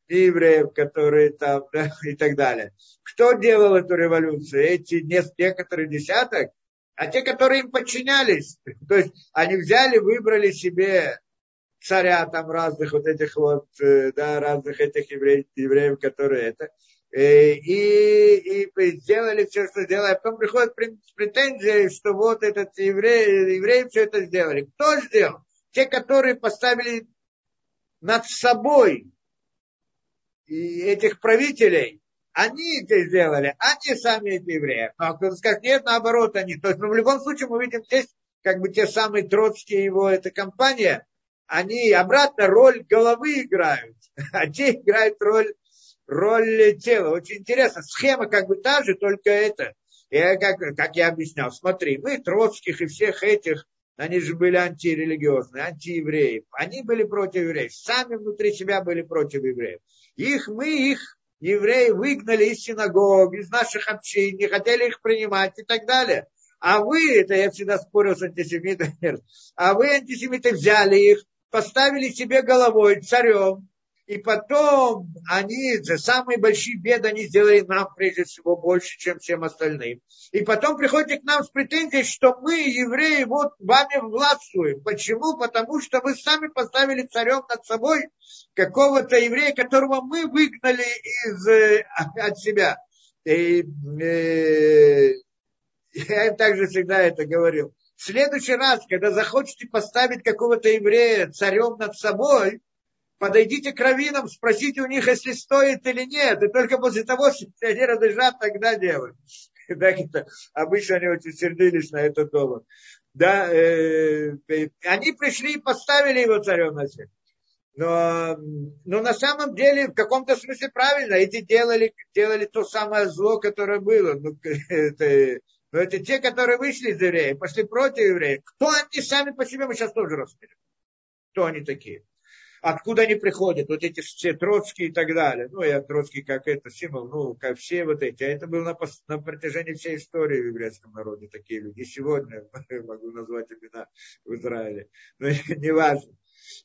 евреев, которые там, *laughs* да, и так далее. Кто делал эту революцию? Эти некоторые десяток, а те, которые им подчинялись. *laughs* То есть они взяли, выбрали себе царя там разных вот этих вот, э, да, разных этих евреев, евреев которые это, э, и, и сделали все, что сделали. А потом приходят претензии, что вот этот еврей, евреи все это сделали. Кто сделал? Те, которые поставили над собой и этих правителей, они это сделали, а не сами эти евреи. А кто скажет, нет, наоборот, они. То есть, ну, в любом случае мы видим здесь, как бы те самые троцкие его, эта компания, они обратно роль головы играют, *laughs* а те играют роль, роль тела. Очень интересно, схема как бы та же, только это. Я, как, как я объяснял, смотри, мы троцких и всех этих они же были антирелигиозные, антиевреи. Они были против евреев. Сами внутри себя были против евреев. Их, мы их, евреи, выгнали из синагог, из наших общин, не хотели их принимать и так далее. А вы, это я всегда спорил с антисемитами, *laughs* а вы, антисемиты, взяли их, поставили себе головой царем, и потом они, за самые большие беды они сделали нам прежде всего больше, чем всем остальным. И потом приходите к нам с претензией, что мы, евреи, вот вами властвуем. Почему? Потому что вы сами поставили царем над собой какого-то еврея, которого мы выгнали из, э, *laughs* от себя. И, э, *laughs* я им также всегда это говорил. В следующий раз, когда захочете поставить какого-то еврея царем над собой, подойдите к раввинам, спросите у них, если стоит или нет. И только после того, что они разрешат, тогда делать. *laughs* Обычно они очень сердились на этот довод. Да, э, э, они пришли и поставили его царем на землю. Но, но на самом деле, в каком-то смысле правильно, эти делали, делали то самое зло, которое было. Ну, *laughs* это, но это те, которые вышли из евреев, пошли против евреев. Кто они сами по себе, мы сейчас тоже разберем. Кто они такие откуда они приходят, вот эти все Троцкие и так далее. Ну, я Троцкий как это символ, ну, как все вот эти. А это было на, на протяжении всей истории в еврейском народе такие люди. И сегодня *laughs* могу назвать имена в Израиле. Но *laughs* не важно.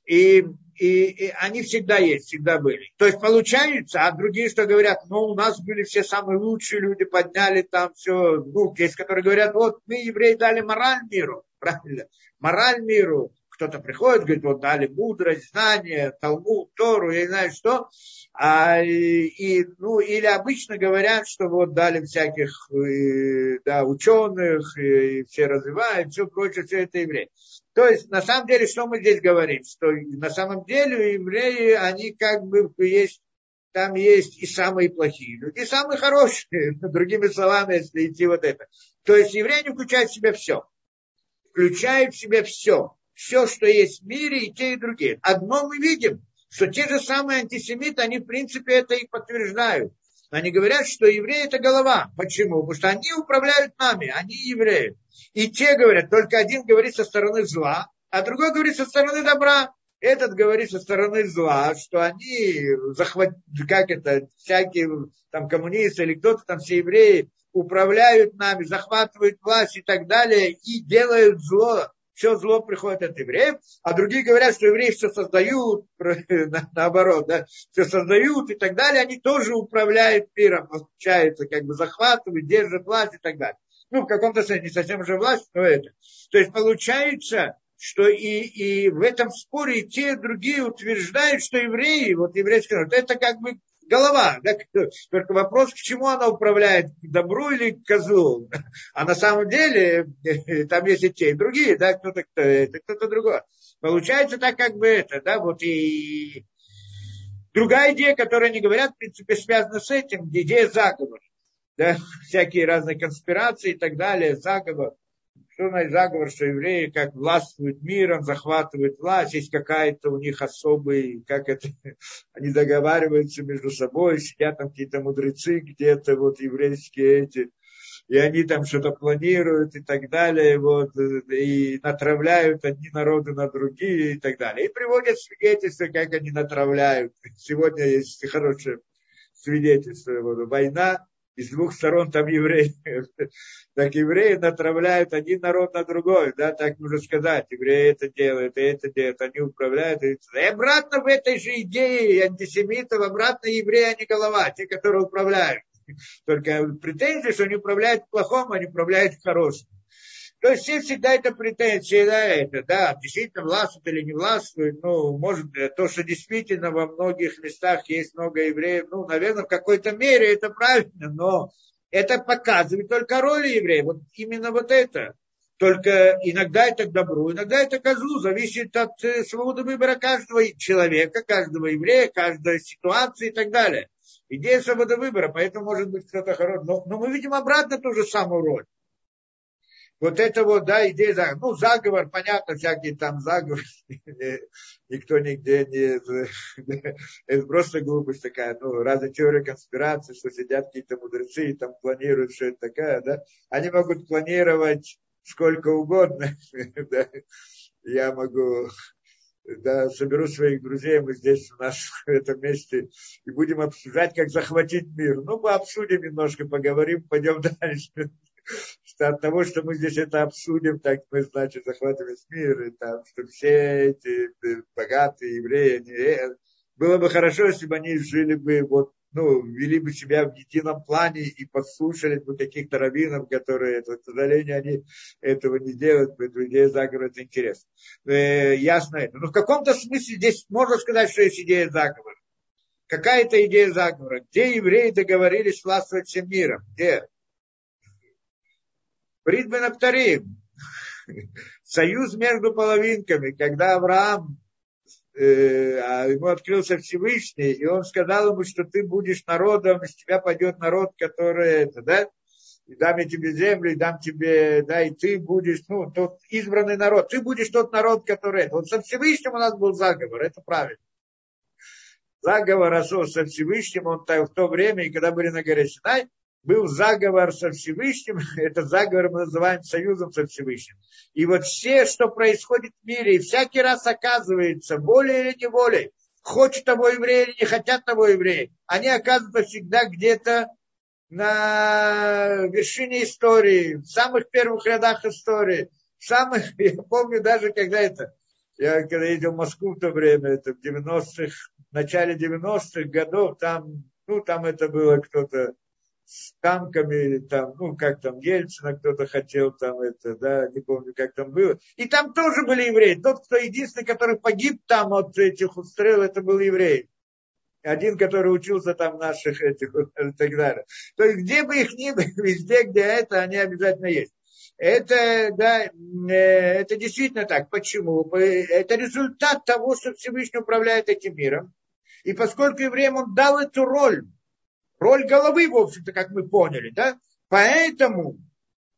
И, и, и они всегда есть, всегда были. То есть получается, а другие что говорят, ну, у нас были все самые лучшие люди, подняли там все, ну, есть, которые говорят, вот мы, евреи, дали мораль миру, *laughs* правильно, мораль миру, кто-то приходит, говорит, вот дали мудрость, знание, Талмуд, Тору, я не знаю что. А, и, ну, или обычно говорят, что вот дали всяких и, да, ученых, и, все развивают, все прочее, все это евреи. То есть, на самом деле, что мы здесь говорим? Что на самом деле евреи, они как бы есть там есть и самые плохие люди, и самые хорошие, *laughs* другими словами, если идти вот это. То есть евреи включают в себя все. Включают в себя все все, что есть в мире, и те, и другие. Одно мы видим, что те же самые антисемиты, они в принципе это и подтверждают. Они говорят, что евреи это голова. Почему? Потому что они управляют нами, они евреи. И те говорят, только один говорит со стороны зла, а другой говорит со стороны добра. Этот говорит со стороны зла, что они захват... как это, всякие там коммунисты или кто-то там, все евреи, управляют нами, захватывают власть и так далее, и делают зло. Все зло приходит от евреев, а другие говорят, что евреи все создают, *laughs* наоборот, да, все создают и так далее, они тоже управляют миром, получается, как бы захватывают, держат власть и так далее. Ну, в каком-то смысле, не совсем уже власть, но это. То есть получается, что и, и в этом споре и те, и другие утверждают, что евреи, вот еврейский народ, это как бы голова. Да? Только вопрос, к чему она управляет, к добру или к козлу. А на самом деле там есть и те, и другие, да, кто-то кто это, кто-то другой. Получается так как бы это, да, вот и другая идея, которую они говорят, в принципе, связана с этим, идея заговора. Да, всякие разные конспирации и так далее, заговор. Значит заговор, что евреи как властвуют миром, захватывают власть, есть какая-то у них особый, как это, *laughs* они договариваются между собой, сидят там какие-то мудрецы где-то, вот еврейские эти, и они там что-то планируют и так далее, вот, и натравляют одни народы на другие и так далее. И приводят свидетельства, как они натравляют. Сегодня есть хорошее свидетельство. Вот, война из двух сторон там евреи. *laughs* так евреи натравляют один народ на другой, да, так можно сказать. Евреи это делают, и это делают, они управляют. И, и обратно в этой же идее антисемитов, обратно евреи, а не голова, те, которые управляют. *laughs* Только претензии, что они управляют плохом, они управляют хорошим. То есть все всегда это претензии на это, да, действительно властвует или не властвует, ну, может, то, что действительно во многих местах есть много евреев, ну, наверное, в какой-то мере это правильно, но это показывает только роль евреев, вот именно вот это. Только иногда это к добру, иногда это к злу, зависит от э, свободы выбора каждого человека, каждого еврея, каждой ситуации и так далее. Идея свободы выбора, поэтому может быть кто-то хороший. Но, но мы видим обратно ту же самую роль вот это вот, да, идея заговора. Ну, заговор, понятно, всякие там заговоры. *laughs* Никто нигде не... *laughs* Это просто глупость такая. Ну, разные теории конспирации, что сидят какие-то мудрецы и там планируют, что это такая, да. Они могут планировать сколько угодно. *laughs* Я могу да, соберу своих друзей, мы здесь у нас в этом месте, и будем обсуждать, как захватить мир. Ну, мы обсудим немножко, поговорим, пойдем дальше что от того, что мы здесь это обсудим, так мы, значит, захватываем мир, и там, что все эти э, богатые евреи, они, э, было бы хорошо, если бы они жили бы, вот, ну, вели бы себя в едином плане и послушали бы каких-то раввинов, которые, к сожалению, они этого не делают, поэтому идея заговора это интересно. Э, ясно это. Но в каком-то смысле здесь можно сказать, что есть идея заговора. Какая-то идея заговора. Где евреи договорились властвовать всем миром? Где? Бритбен Аптарим. Союз между половинками, когда Авраам э, а ему открылся Всевышний, и он сказал ему, что ты будешь народом, из тебя пойдет народ, который это, да, и дам я тебе землю, и дам тебе, да, и ты будешь, ну, тот избранный народ, ты будешь тот народ, который это. Вот со Всевышним у нас был заговор, это правильно. Заговор со Всевышним, он в то время, и когда были на горе Синай, был заговор со Всевышним, *laughs* этот заговор мы называем союзом со Всевышним. И вот все, что происходит в мире, и всякий раз оказывается, более или не волей, хочет того еврея или не хотят того еврея, они оказываются всегда где-то на вершине истории, в самых первых рядах истории, в самых, *laughs* я помню даже, когда это, я когда ездил в Москву в то время, это в 90-х, в начале 90-х годов, там, ну, там это было кто-то, танками, там, ну, как там, Ельцина кто-то хотел, там, это, да, не помню, как там было. И там тоже были евреи. Тот, кто единственный, который погиб там от этих устрел, это был еврей. Один, который учился там наших этих *laughs* и так далее. То есть, где бы их ни *laughs* было, везде, где это, они обязательно есть. Это, да, э, это действительно так. Почему? Это результат того, что Всевышний управляет этим миром. И поскольку евреям он дал эту роль, роль головы, в общем-то, как мы поняли, да? Поэтому,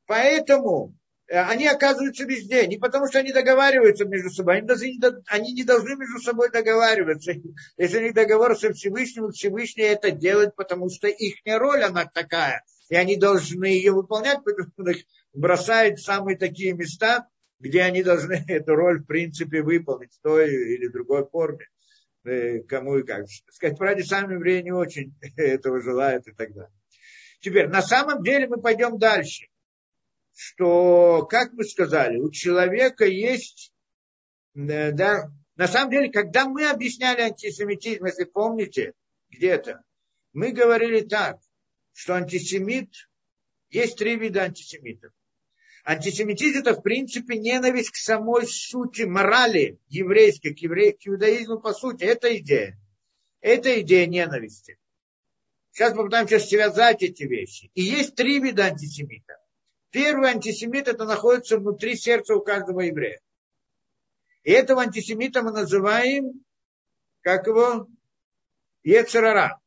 поэтому э, они оказываются везде. Не потому, что они договариваются между собой, они, должны, они не должны между собой договариваться. *laughs* Если у них договор со Всевышним, Всевышний это делает, потому что их роль, она такая. И они должны ее выполнять, потому что их бросают в самые такие места, где они должны *laughs* эту роль, в принципе, выполнить в той или другой форме, кому и как. Сказать, правде, сами не очень *laughs* этого желают и так далее. Теперь, на самом деле мы пойдем дальше. Что, как мы сказали, у человека есть, э, да, на самом деле, когда мы объясняли антисемитизм, если помните, где-то, мы говорили так, что антисемит, есть три вида антисемитов. Антисемитизм это в принципе ненависть к самой сути морали еврейской, к, евре... к иудаизму по сути. Это идея. Это идея ненависти. Сейчас попытаемся связать эти вещи. И есть три вида антисемита. Первый антисемит это находится внутри сердца у каждого еврея. И этого антисемита мы называем, как его, Ецерара.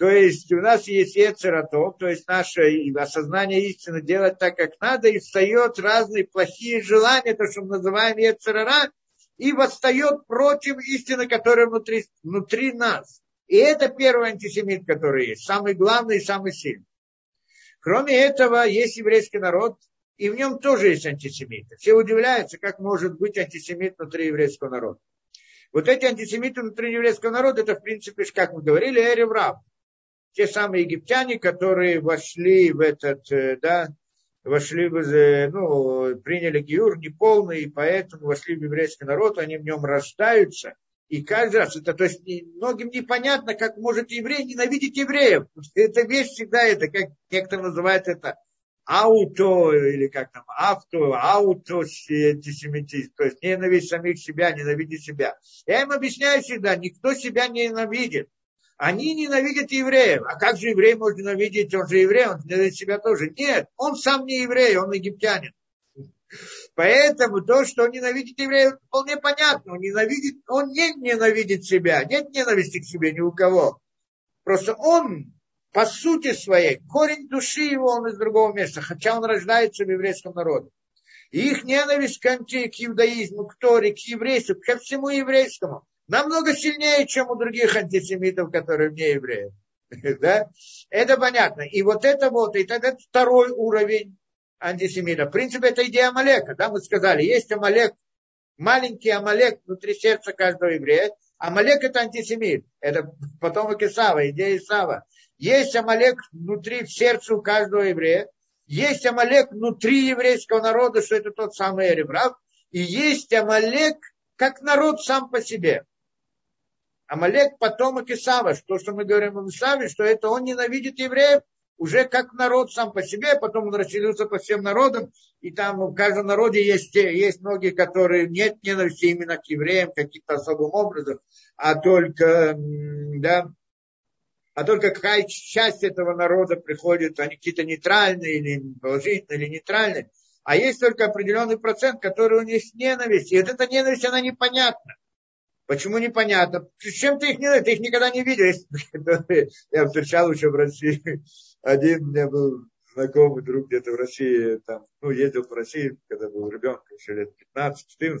То есть у нас есть Ецераток, то есть наше осознание истины делать так, как надо, и встает разные плохие желания, то, что мы называем Ецерара, и восстает против истины, которая внутри, внутри нас. И это первый антисемит, который есть, самый главный и самый сильный. Кроме этого, есть еврейский народ, и в нем тоже есть антисемиты. Все удивляются, как может быть антисемит внутри еврейского народа. Вот эти антисемиты внутри еврейского народа, это, в принципе, как мы говорили, Эреврав. Те самые египтяне, которые вошли в этот, э, да, вошли в, э, ну, приняли Гиур неполный, и поэтому вошли в еврейский народ, они в нем рождаются. И каждый раз, это, то есть многим непонятно, как может еврей ненавидеть евреев. Это вещь всегда, это как некоторые называют это ауто, или как там, авто, ауто антисемитизм, то есть ненавидеть самих себя, ненавидеть себя. Я им объясняю всегда, никто себя не ненавидит. Они ненавидят евреев. А как же еврей может ненавидеть? Он же еврей, он ненавидит себя тоже. Нет, он сам не еврей, он египтянин. Поэтому то, что он ненавидит евреев, вполне понятно. Он, ненавидит, он не ненавидит себя. Нет ненависти к себе ни у кого. Просто он по сути своей, корень души его он из другого места, хотя он рождается в еврейском народе. И их ненависть к, анти, к иудаизму, к Торе, к еврейству, ко всему еврейскому, намного сильнее, чем у других антисемитов, которые не евреи. *laughs* да? Это понятно. И вот это вот, и тогда второй уровень антисемита. В принципе, это идея Амалека. Да? Мы сказали, есть Амалек, маленький Амалек внутри сердца каждого еврея. Амалек это антисемит. Это потомок Исава, идея Исава. Есть Амалек внутри, в сердце у каждого еврея. Есть Амалек внутри еврейского народа, что это тот самый Эреврав. И есть Амалек как народ сам по себе. Амалек потомок Исава. То, что мы говорим об Исаве, что это он ненавидит евреев, уже как народ сам по себе, потом он расселился по всем народам, и там в каждом народе есть, есть многие, которые нет ненависти именно к евреям каким-то особым образом, а только, да, а только какая часть этого народа приходит, они какие-то нейтральные или положительные или нейтральные, а есть только определенный процент, который у них ненависть, и вот эта ненависть, она непонятна. Почему непонятно? Чем ты их не Ты их никогда не видел. *laughs* Я встречал еще в России. Один у меня был знакомый друг где-то в России, там, ну, ездил в Россию, когда был ребенком, еще лет 15-14.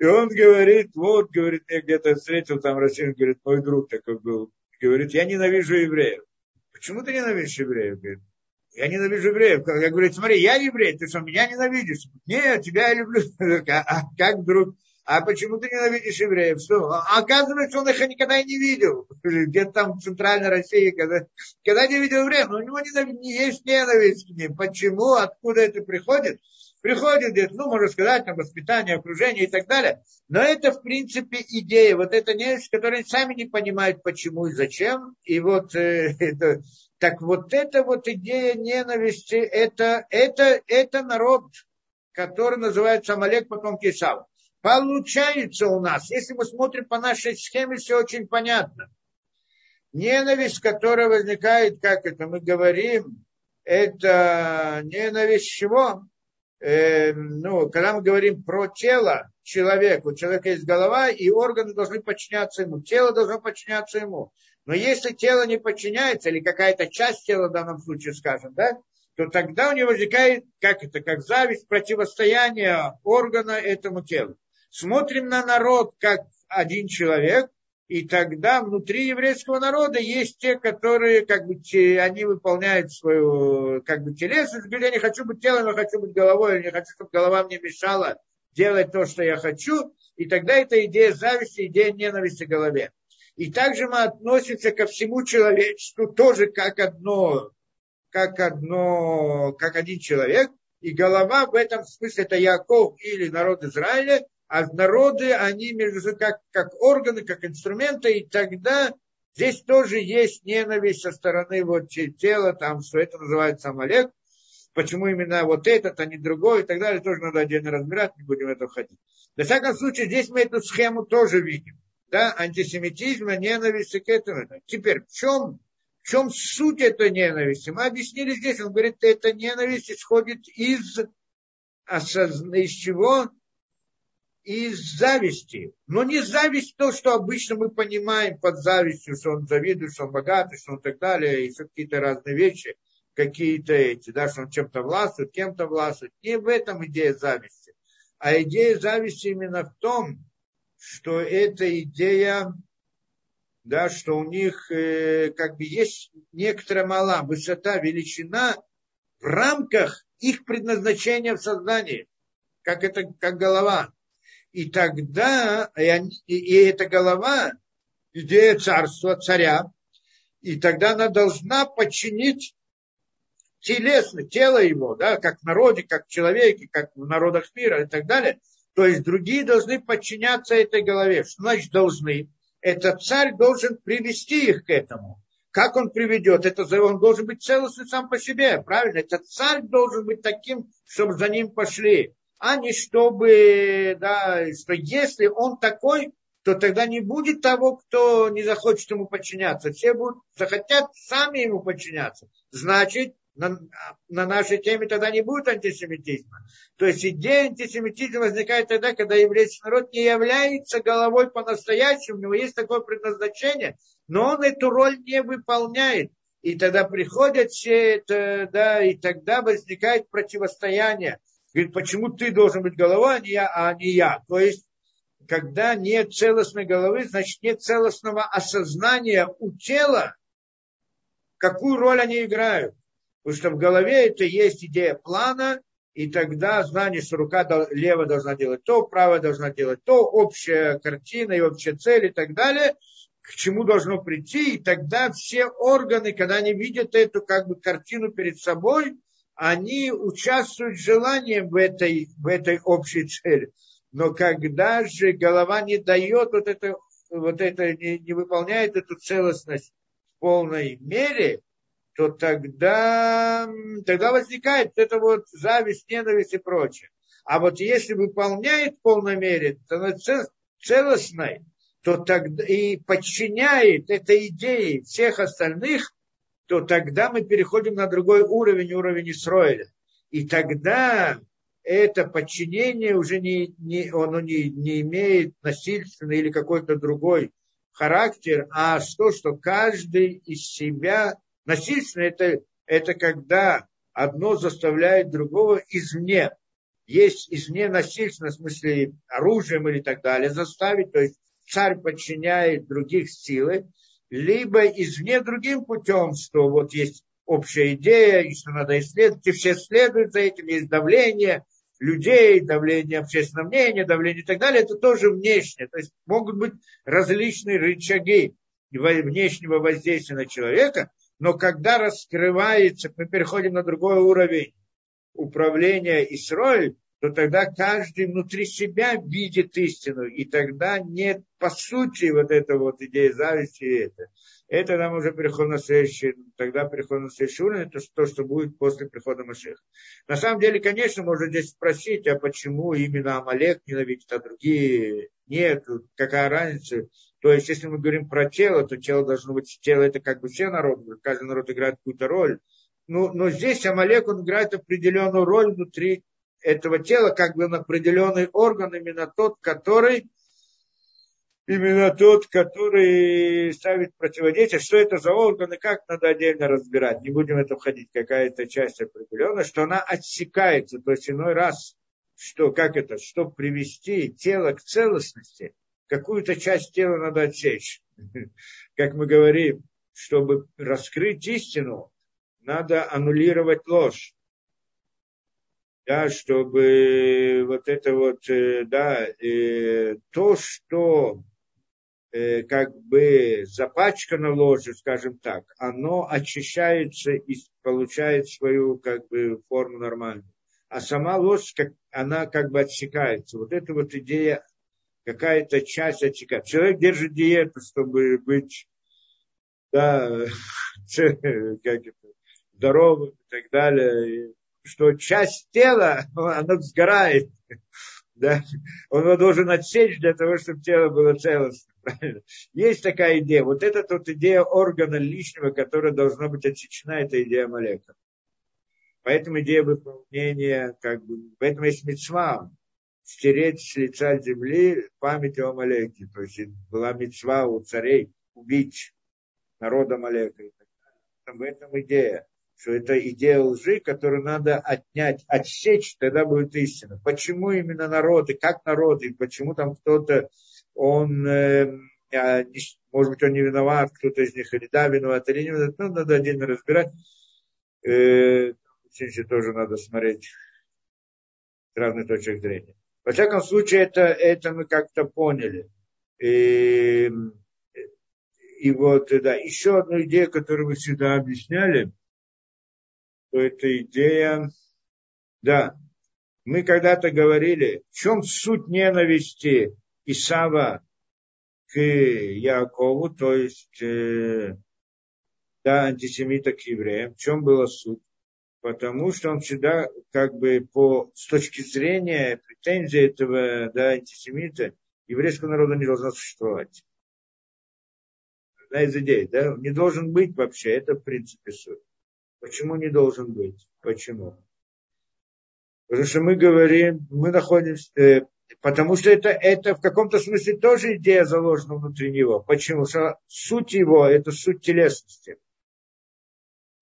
И он говорит, вот, говорит, я где-то встретил там Россию, говорит, мой друг такой был, говорит, я ненавижу евреев. Почему ты ненавидишь евреев? Говорит, я ненавижу евреев. Я говорю, смотри, я еврей, ты что, меня ненавидишь? Нет, тебя я люблю. *laughs* А как вдруг? А почему ты ненавидишь евреев? Что? А оказывается, он их никогда и не видел. Где-то там в Центральной России, когда, когда не видел евреев, но у него ненависть, не есть ненависть к ним. Почему? Откуда это приходит? приходит, говорит, ну, можно сказать, там, воспитание, окружение и так далее. Но это, в принципе, идея. Вот это ненависть, которая сами не понимают, почему и зачем. И вот, э, *laughs* это, так вот эта вот идея ненависти, это, это, это народ, который называется Амалек, потом Кисав. Получается у нас, если мы смотрим по нашей схеме, все очень понятно. Ненависть, которая возникает, как это мы говорим, это ненависть чего? э, ну, когда мы говорим про тело человека, у человека есть голова, и органы должны подчиняться ему, тело должно подчиняться ему. Но если тело не подчиняется, или какая-то часть тела в данном случае, скажем, да, то тогда у него возникает, как это, как зависть, противостояние органа этому телу. Смотрим на народ как один человек, И тогда внутри еврейского народа есть те, которые, как бы, они выполняют свою, как бы, телесность, говорят, я не хочу быть телом, я хочу быть головой, я не хочу, чтобы голова мне мешала делать то, что я хочу. И тогда это идея зависти, идея ненависти к голове. И также мы относимся ко всему человечеству тоже как одно, как одно, как один человек. И голова в этом смысле это Яков или народ Израиля, а народы, они между собой как, как органы, как инструменты, и тогда здесь тоже есть ненависть со стороны вот тела, там, что это называется Амалек, почему именно вот этот, а не другой и так далее, тоже надо отдельно разбирать, не будем в это входить. Во всяком случае, здесь мы эту схему тоже видим. Да, антисемитизма, ненависти к этому. Теперь, в чем, в чем суть этой ненависти? Мы объяснили здесь, он говорит, эта ненависть исходит из, осозна... из чего? Из зависти. Но не зависть то, что обычно мы понимаем под завистью, что он завидует, что он богатый, что он так далее, и какие-то разные вещи, какие-то эти, да, что он чем-то властвует, кем-то властвует. Не в этом идея зависти. А идея зависти именно в том, что эта идея, да, что у них э, как бы есть некоторая мала высота, величина в рамках их предназначения в создании, как это, как голова и тогда, и, они, и, и эта голова, идея царства, царя, и тогда она должна подчинить телесно, тело его, да, как в народе, как в человеке, как в народах мира и так далее. То есть другие должны подчиняться этой голове. Что значит должны? Этот царь должен привести их к этому. Как он приведет? Это он должен быть целостный сам по себе, правильно? Этот царь должен быть таким, чтобы за ним пошли а не чтобы, да, что если он такой, то тогда не будет того, кто не захочет ему подчиняться. Все будут, захотят сами ему подчиняться. Значит, на, на нашей теме тогда не будет антисемитизма. То есть идея антисемитизма возникает тогда, когда еврейский народ не является головой по-настоящему, у него есть такое предназначение, но он эту роль не выполняет. И тогда приходят все это, да, и тогда возникает противостояние Говорит, почему ты должен быть голова, а не я, а не я. То есть, когда нет целостной головы, значит нет целостного осознания у тела, какую роль они играют. Потому что в голове это есть идея плана, и тогда знание, что рука левая должна делать то, правая должна делать то, общая картина и общая цель и так далее, к чему должно прийти, и тогда все органы, когда они видят эту как бы картину перед собой, они участвуют желанием в этой, в этой общей цели. Но когда же голова не дает вот это, вот это не, не выполняет эту целостность в полной мере, то тогда, тогда возникает это вот зависть, ненависть и прочее. А вот если выполняет в полной мере, то она целостной, то тогда и подчиняет этой идее всех остальных, то тогда мы переходим на другой уровень, уровень Исроиля. И тогда это подчинение уже не, не, оно не, не имеет насильственный или какой-то другой характер, а то, что каждый из себя насильственно, это, это когда одно заставляет другого извне. Есть извне насильственно, в смысле оружием или так далее, заставить, то есть царь подчиняет других силы, либо извне другим путем, что вот есть общая идея, и что надо исследовать, и все следуют за этим, есть давление людей, давление общественного мнения, давление и так далее, это тоже внешнее. То есть могут быть различные рычаги внешнего воздействия на человека, но когда раскрывается, мы переходим на другой уровень управления Исроиль, то тогда каждый внутри себя видит истину, и тогда нет, по сути, вот эта вот идея зависти, это. Это нам уже переход на следующий, тогда переход на следующий уровень, это то, что будет после прихода Машеха. На самом деле, конечно, можно здесь спросить, а почему именно Амалек ненавидит, а другие нет, какая разница. То есть, если мы говорим про тело, то тело должно быть, тело это как бы все народы, каждый народ играет какую-то роль. Ну, но здесь Амалек, он играет определенную роль внутри этого тела, как бы он определенный орган, именно тот, который именно тот, который ставит противодействие. Что это за органы, как надо отдельно разбирать. Не будем в это входить, какая-то часть определенная, что она отсекается. То есть иной раз, что, как это, чтобы привести тело к целостности, какую-то часть тела надо отсечь. *laughs* Как мы говорим, чтобы раскрыть истину, надо аннулировать ложь. Да, чтобы вот это вот, э, да, э, то, что э, как бы запачкано ложью, скажем так, оно очищается и получает свою как бы форму нормальную. А сама ложь, как, она как бы отсекается. Вот эта вот идея, какая-то часть отсекается. Человек держит диету, чтобы быть да, *laughs* как это, здоровым и так далее, что часть тела, она сгорает, да, он его должен отсечь для того, чтобы тело было целостным. Правильно? Есть такая идея. Вот это вот идея органа лишнего, которая должна быть отсечена, это идея Малека. Поэтому идея выполнения, как бы, поэтому есть мецва, стереть с лица земли память о Амалеке. То есть была мецва у царей убить народа Амалека. В этом идея что это идея лжи, которую надо отнять, отсечь, тогда будет истина. Почему именно народы, как народы, почему там кто-то, он, э, может быть, он не виноват, кто-то из них или да, виноват, или не виноват, ну, надо отдельно разбирать. Э, тоже надо смотреть с разных точек зрения. Во всяком случае, это, это мы как-то поняли. И, и вот, да, еще одну идею, которую мы всегда объясняли – то эта идея, да, мы когда-то говорили, в чем суть ненависти Исава к Якову, то есть э, да, антисемита к евреям. В чем была суть? Потому что он всегда, как бы, по, с точки зрения претензий этого да, антисемита, еврейского народа не должно существовать. Одна из идей, да, не должен быть вообще, это в принципе суть. Почему не должен быть? Почему? Потому что мы говорим, мы находимся, э, потому что это, это в каком-то смысле тоже идея заложена внутри него. Почему? Что суть его – это суть телесности.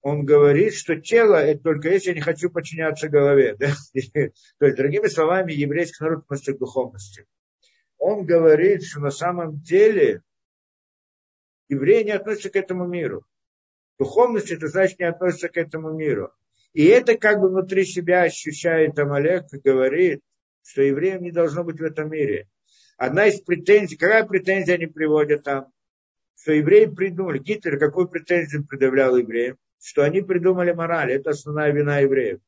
Он говорит, что тело – это только если я не хочу подчиняться голове. Да? *laughs* То есть, другими словами, еврейский народ к духовности. Он говорит, что на самом деле евреи не относятся к этому миру. Духовность это значит не относится к этому миру. И это как бы внутри себя ощущает Амалек и говорит, что евреям не должно быть в этом мире. Одна из претензий, какая претензия они приводят там? Что евреи придумали, Гитлер какую претензию предъявлял евреям? Что они придумали мораль, это основная вина евреев.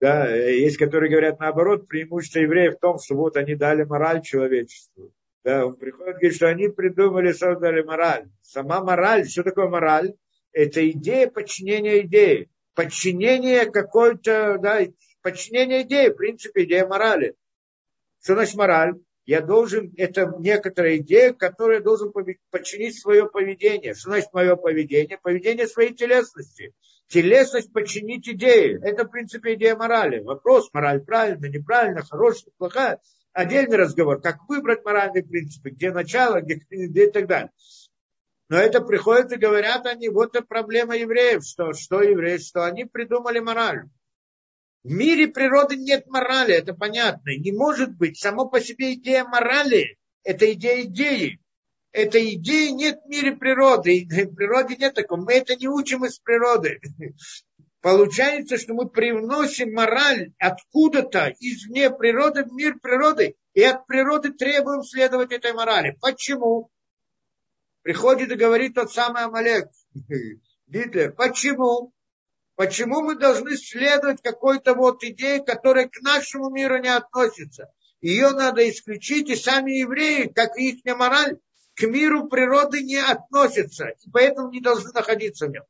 Да, есть, которые говорят наоборот, преимущество евреев в том, что вот они дали мораль человечеству. Да, он приходит и говорит, что они придумали, создали мораль. Сама мораль, что такое мораль? Это идея подчинения идеи. Подчинение какой-то, да, подчинение идеи, в принципе, идея морали. Что значит мораль? Я должен, это некоторая идея, которая должен подчинить свое поведение. Что значит мое поведение? Поведение своей телесности. Телесность подчинить идее. Это, в принципе, идея морали. Вопрос, мораль правильно, неправильно, хорошая, плохая отдельный разговор, как выбрать моральные принципы, где начало, где, где и так далее. Но это приходят и говорят они, вот это проблема евреев, что, что евреи, что они придумали мораль. В мире природы нет морали, это понятно. Не может быть само по себе идея морали, это идея идеи. Это идеи нет в мире природы. В природе нет такого. Мы это не учим из природы. Получается, что мы привносим мораль откуда-то извне природы в мир природы, и от природы требуем следовать этой морали. Почему? Приходит и говорит тот самый Амалек, *laughs* Гитлер. Почему? Почему мы должны следовать какой-то вот идее, которая к нашему миру не относится? Ее надо исключить, и сами евреи, как и их мораль, к миру природы не относятся, и поэтому не должны находиться в нем.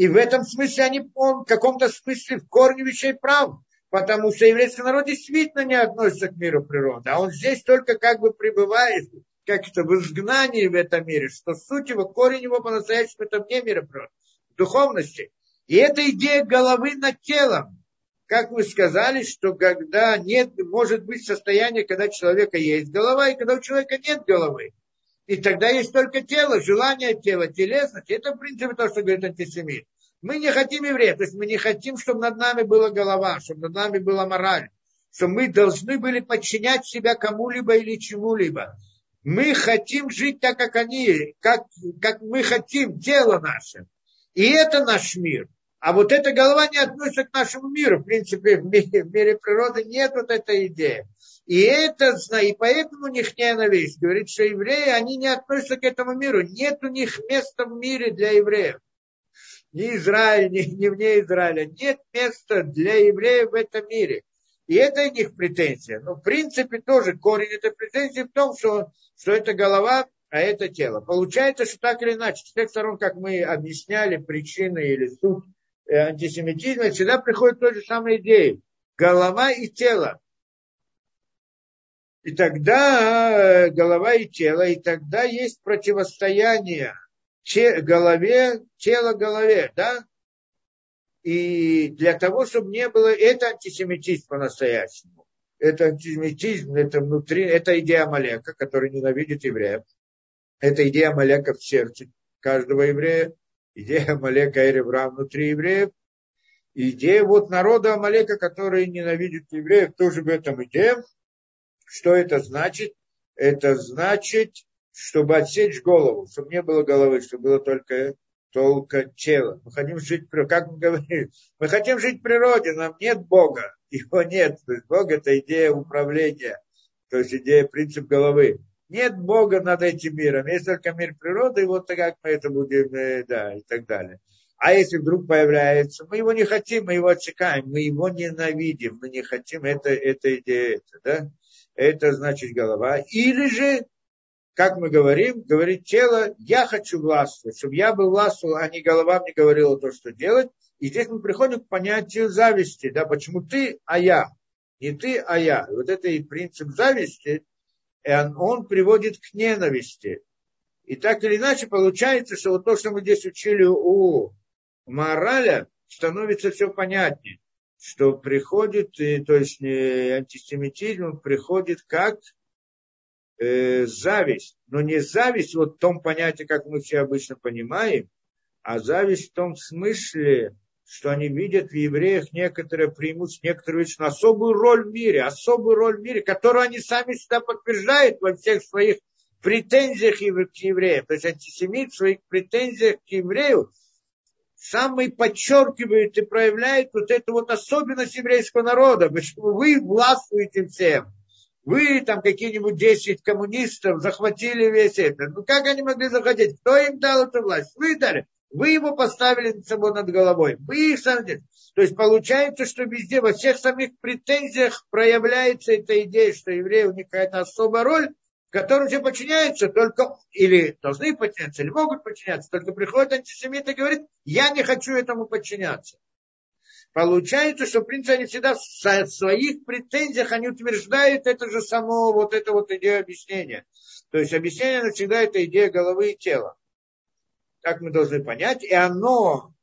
И в этом смысле они он, в каком-то смысле в корне вещей прав. Потому что еврейский народ действительно не относится к миру природы. А он здесь только как бы пребывает, как это, в изгнании в этом мире. Что суть его, корень его по-настоящему это вне мира природы. В духовности. И это идея головы над телом. Как вы сказали, что когда нет, может быть состояние, когда у человека есть голова, и когда у человека нет головы. И тогда есть только тело, желание тела, телесность. Это, в принципе, то, что говорит антисемит. Мы не хотим евреев, то есть мы не хотим, чтобы над нами была голова, чтобы над нами была мораль, что мы должны были подчинять себя кому-либо или чему-либо. Мы хотим жить так, как они, как, как мы хотим, тело наше. И это наш мир. А вот эта голова не относится к нашему миру. В принципе, в мире, в мире природы нет вот этой идеи. И это, и поэтому у них ненависть. Говорит, что евреи, они не относятся к этому миру. Нет у них места в мире для евреев. Ни Израиль, ни, ни вне Израиля. Нет места для евреев в этом мире. И это у них претензия. Но в принципе тоже корень этой претензии в том, что, что это голова, а это тело. Получается, что так или иначе, с тех сторон, как мы объясняли причины или суть э, антисемитизма, всегда приходит той же самой идеей. Голова и тело. И тогда э, голова и тело, и тогда есть противостояние голове, тело голове, да? И для того, чтобы не было, это антисемитизм по-настоящему. Это антисемитизм, это внутри, это идея Амалека, который ненавидит евреев. Это идея Амалека в сердце каждого еврея. Идея Амалека и Ревра внутри евреев. идея вот народа Амалека, который ненавидит евреев, тоже в этом идея. Что это значит? Это значит, чтобы отсечь голову, чтобы не было головы, чтобы было только, только тело. Мы хотим жить, как мы говорим, *laughs* мы хотим жить в природе, нам нет Бога, *laughs* его нет. То есть Бог это идея управления, то есть идея, принцип головы. Нет Бога над этим миром, есть только мир природы, и вот как мы это будем, э, да, и так далее. А если вдруг появляется, мы его не хотим, мы его отсекаем, мы его ненавидим, мы не хотим, это, это идея, это, да? Это значит голова. Или же, как мы говорим, говорит тело, я хочу властвовать, чтобы я был властвовал, а не голова мне говорила то, что делать. И здесь мы приходим к понятию зависти, да, почему ты, а я. Не ты, а я. И вот это и принцип зависти, он, он приводит к ненависти. И так или иначе получается, что вот то, что мы здесь учили у мораля, становится все понятнее что приходит, то есть антисемитизм приходит как э, зависть, но не зависть вот в том понятии, как мы все обычно понимаем, а зависть в том смысле, что они видят в евреях некоторое преимущество, некоторую особую роль в мире, особую роль в мире, которую они сами всегда подтверждают во всех своих претензиях к евреям. То есть антисемит в своих претензиях к еврею самый подчеркивает и проявляет вот эту вот особенность еврейского народа. Почему вы властвуете всем. Вы там какие-нибудь 10 коммунистов захватили весь это. Ну как они могли захватить? Кто им дал эту власть? Вы дали. Вы его поставили над собой над головой. Вы их сами. То есть получается, что везде, во всех самих претензиях проявляется эта идея, что евреи у них какая-то особая роль, которым все подчиняются только, или должны подчиняться, или могут подчиняться, только приходит антисемит и говорит, я не хочу этому подчиняться. Получается, что, в принципе, они всегда в своих претензиях, они утверждают это же само, вот это вот идея объяснения. То есть объяснение всегда это идея головы и тела. Так мы должны понять. И оно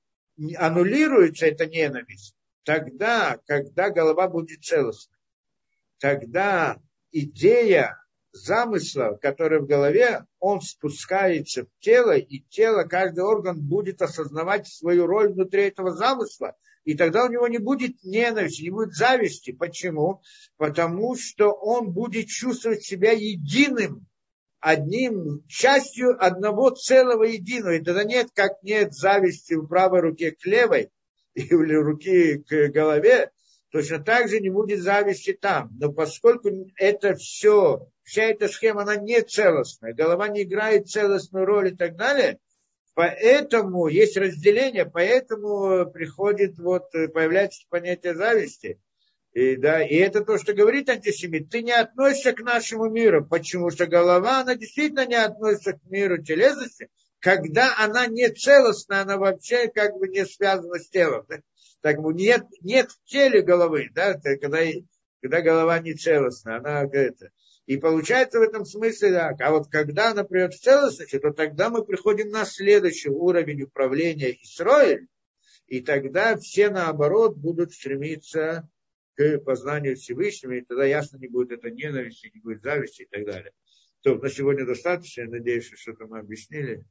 аннулируется, эта ненависть, тогда, когда голова будет целостна. Тогда идея замысла, который в голове, он спускается в тело, и тело, каждый орган будет осознавать свою роль внутри этого замысла, и тогда у него не будет ненависти, не будет зависти. Почему? Потому что он будет чувствовать себя единым, одним, частью одного целого единого. И тогда нет, как нет зависти в правой руке к левой, или руки к голове, точно так же не будет зависти там. Но поскольку это все вся эта схема, она не целостная, голова не играет целостную роль и так далее, поэтому есть разделение, поэтому приходит, вот, появляется понятие зависти. И, да, и это то, что говорит антисемит. Ты не относишься к нашему миру. Почему? Что голова, она действительно не относится к миру телесности, когда она не целостна, она вообще как бы не связана с телом. Да? Так нет, нет в теле головы, да, когда, когда голова не целостна, она это. И получается в этом смысле так. А вот когда она придет в целостности, то тогда мы приходим на следующий уровень управления Исроиль, и тогда все наоборот будут стремиться к познанию Всевышнего, и тогда ясно не будет это ненависти, не будет зависти и так далее. То, на сегодня достаточно, я надеюсь, что что-то мы объяснили.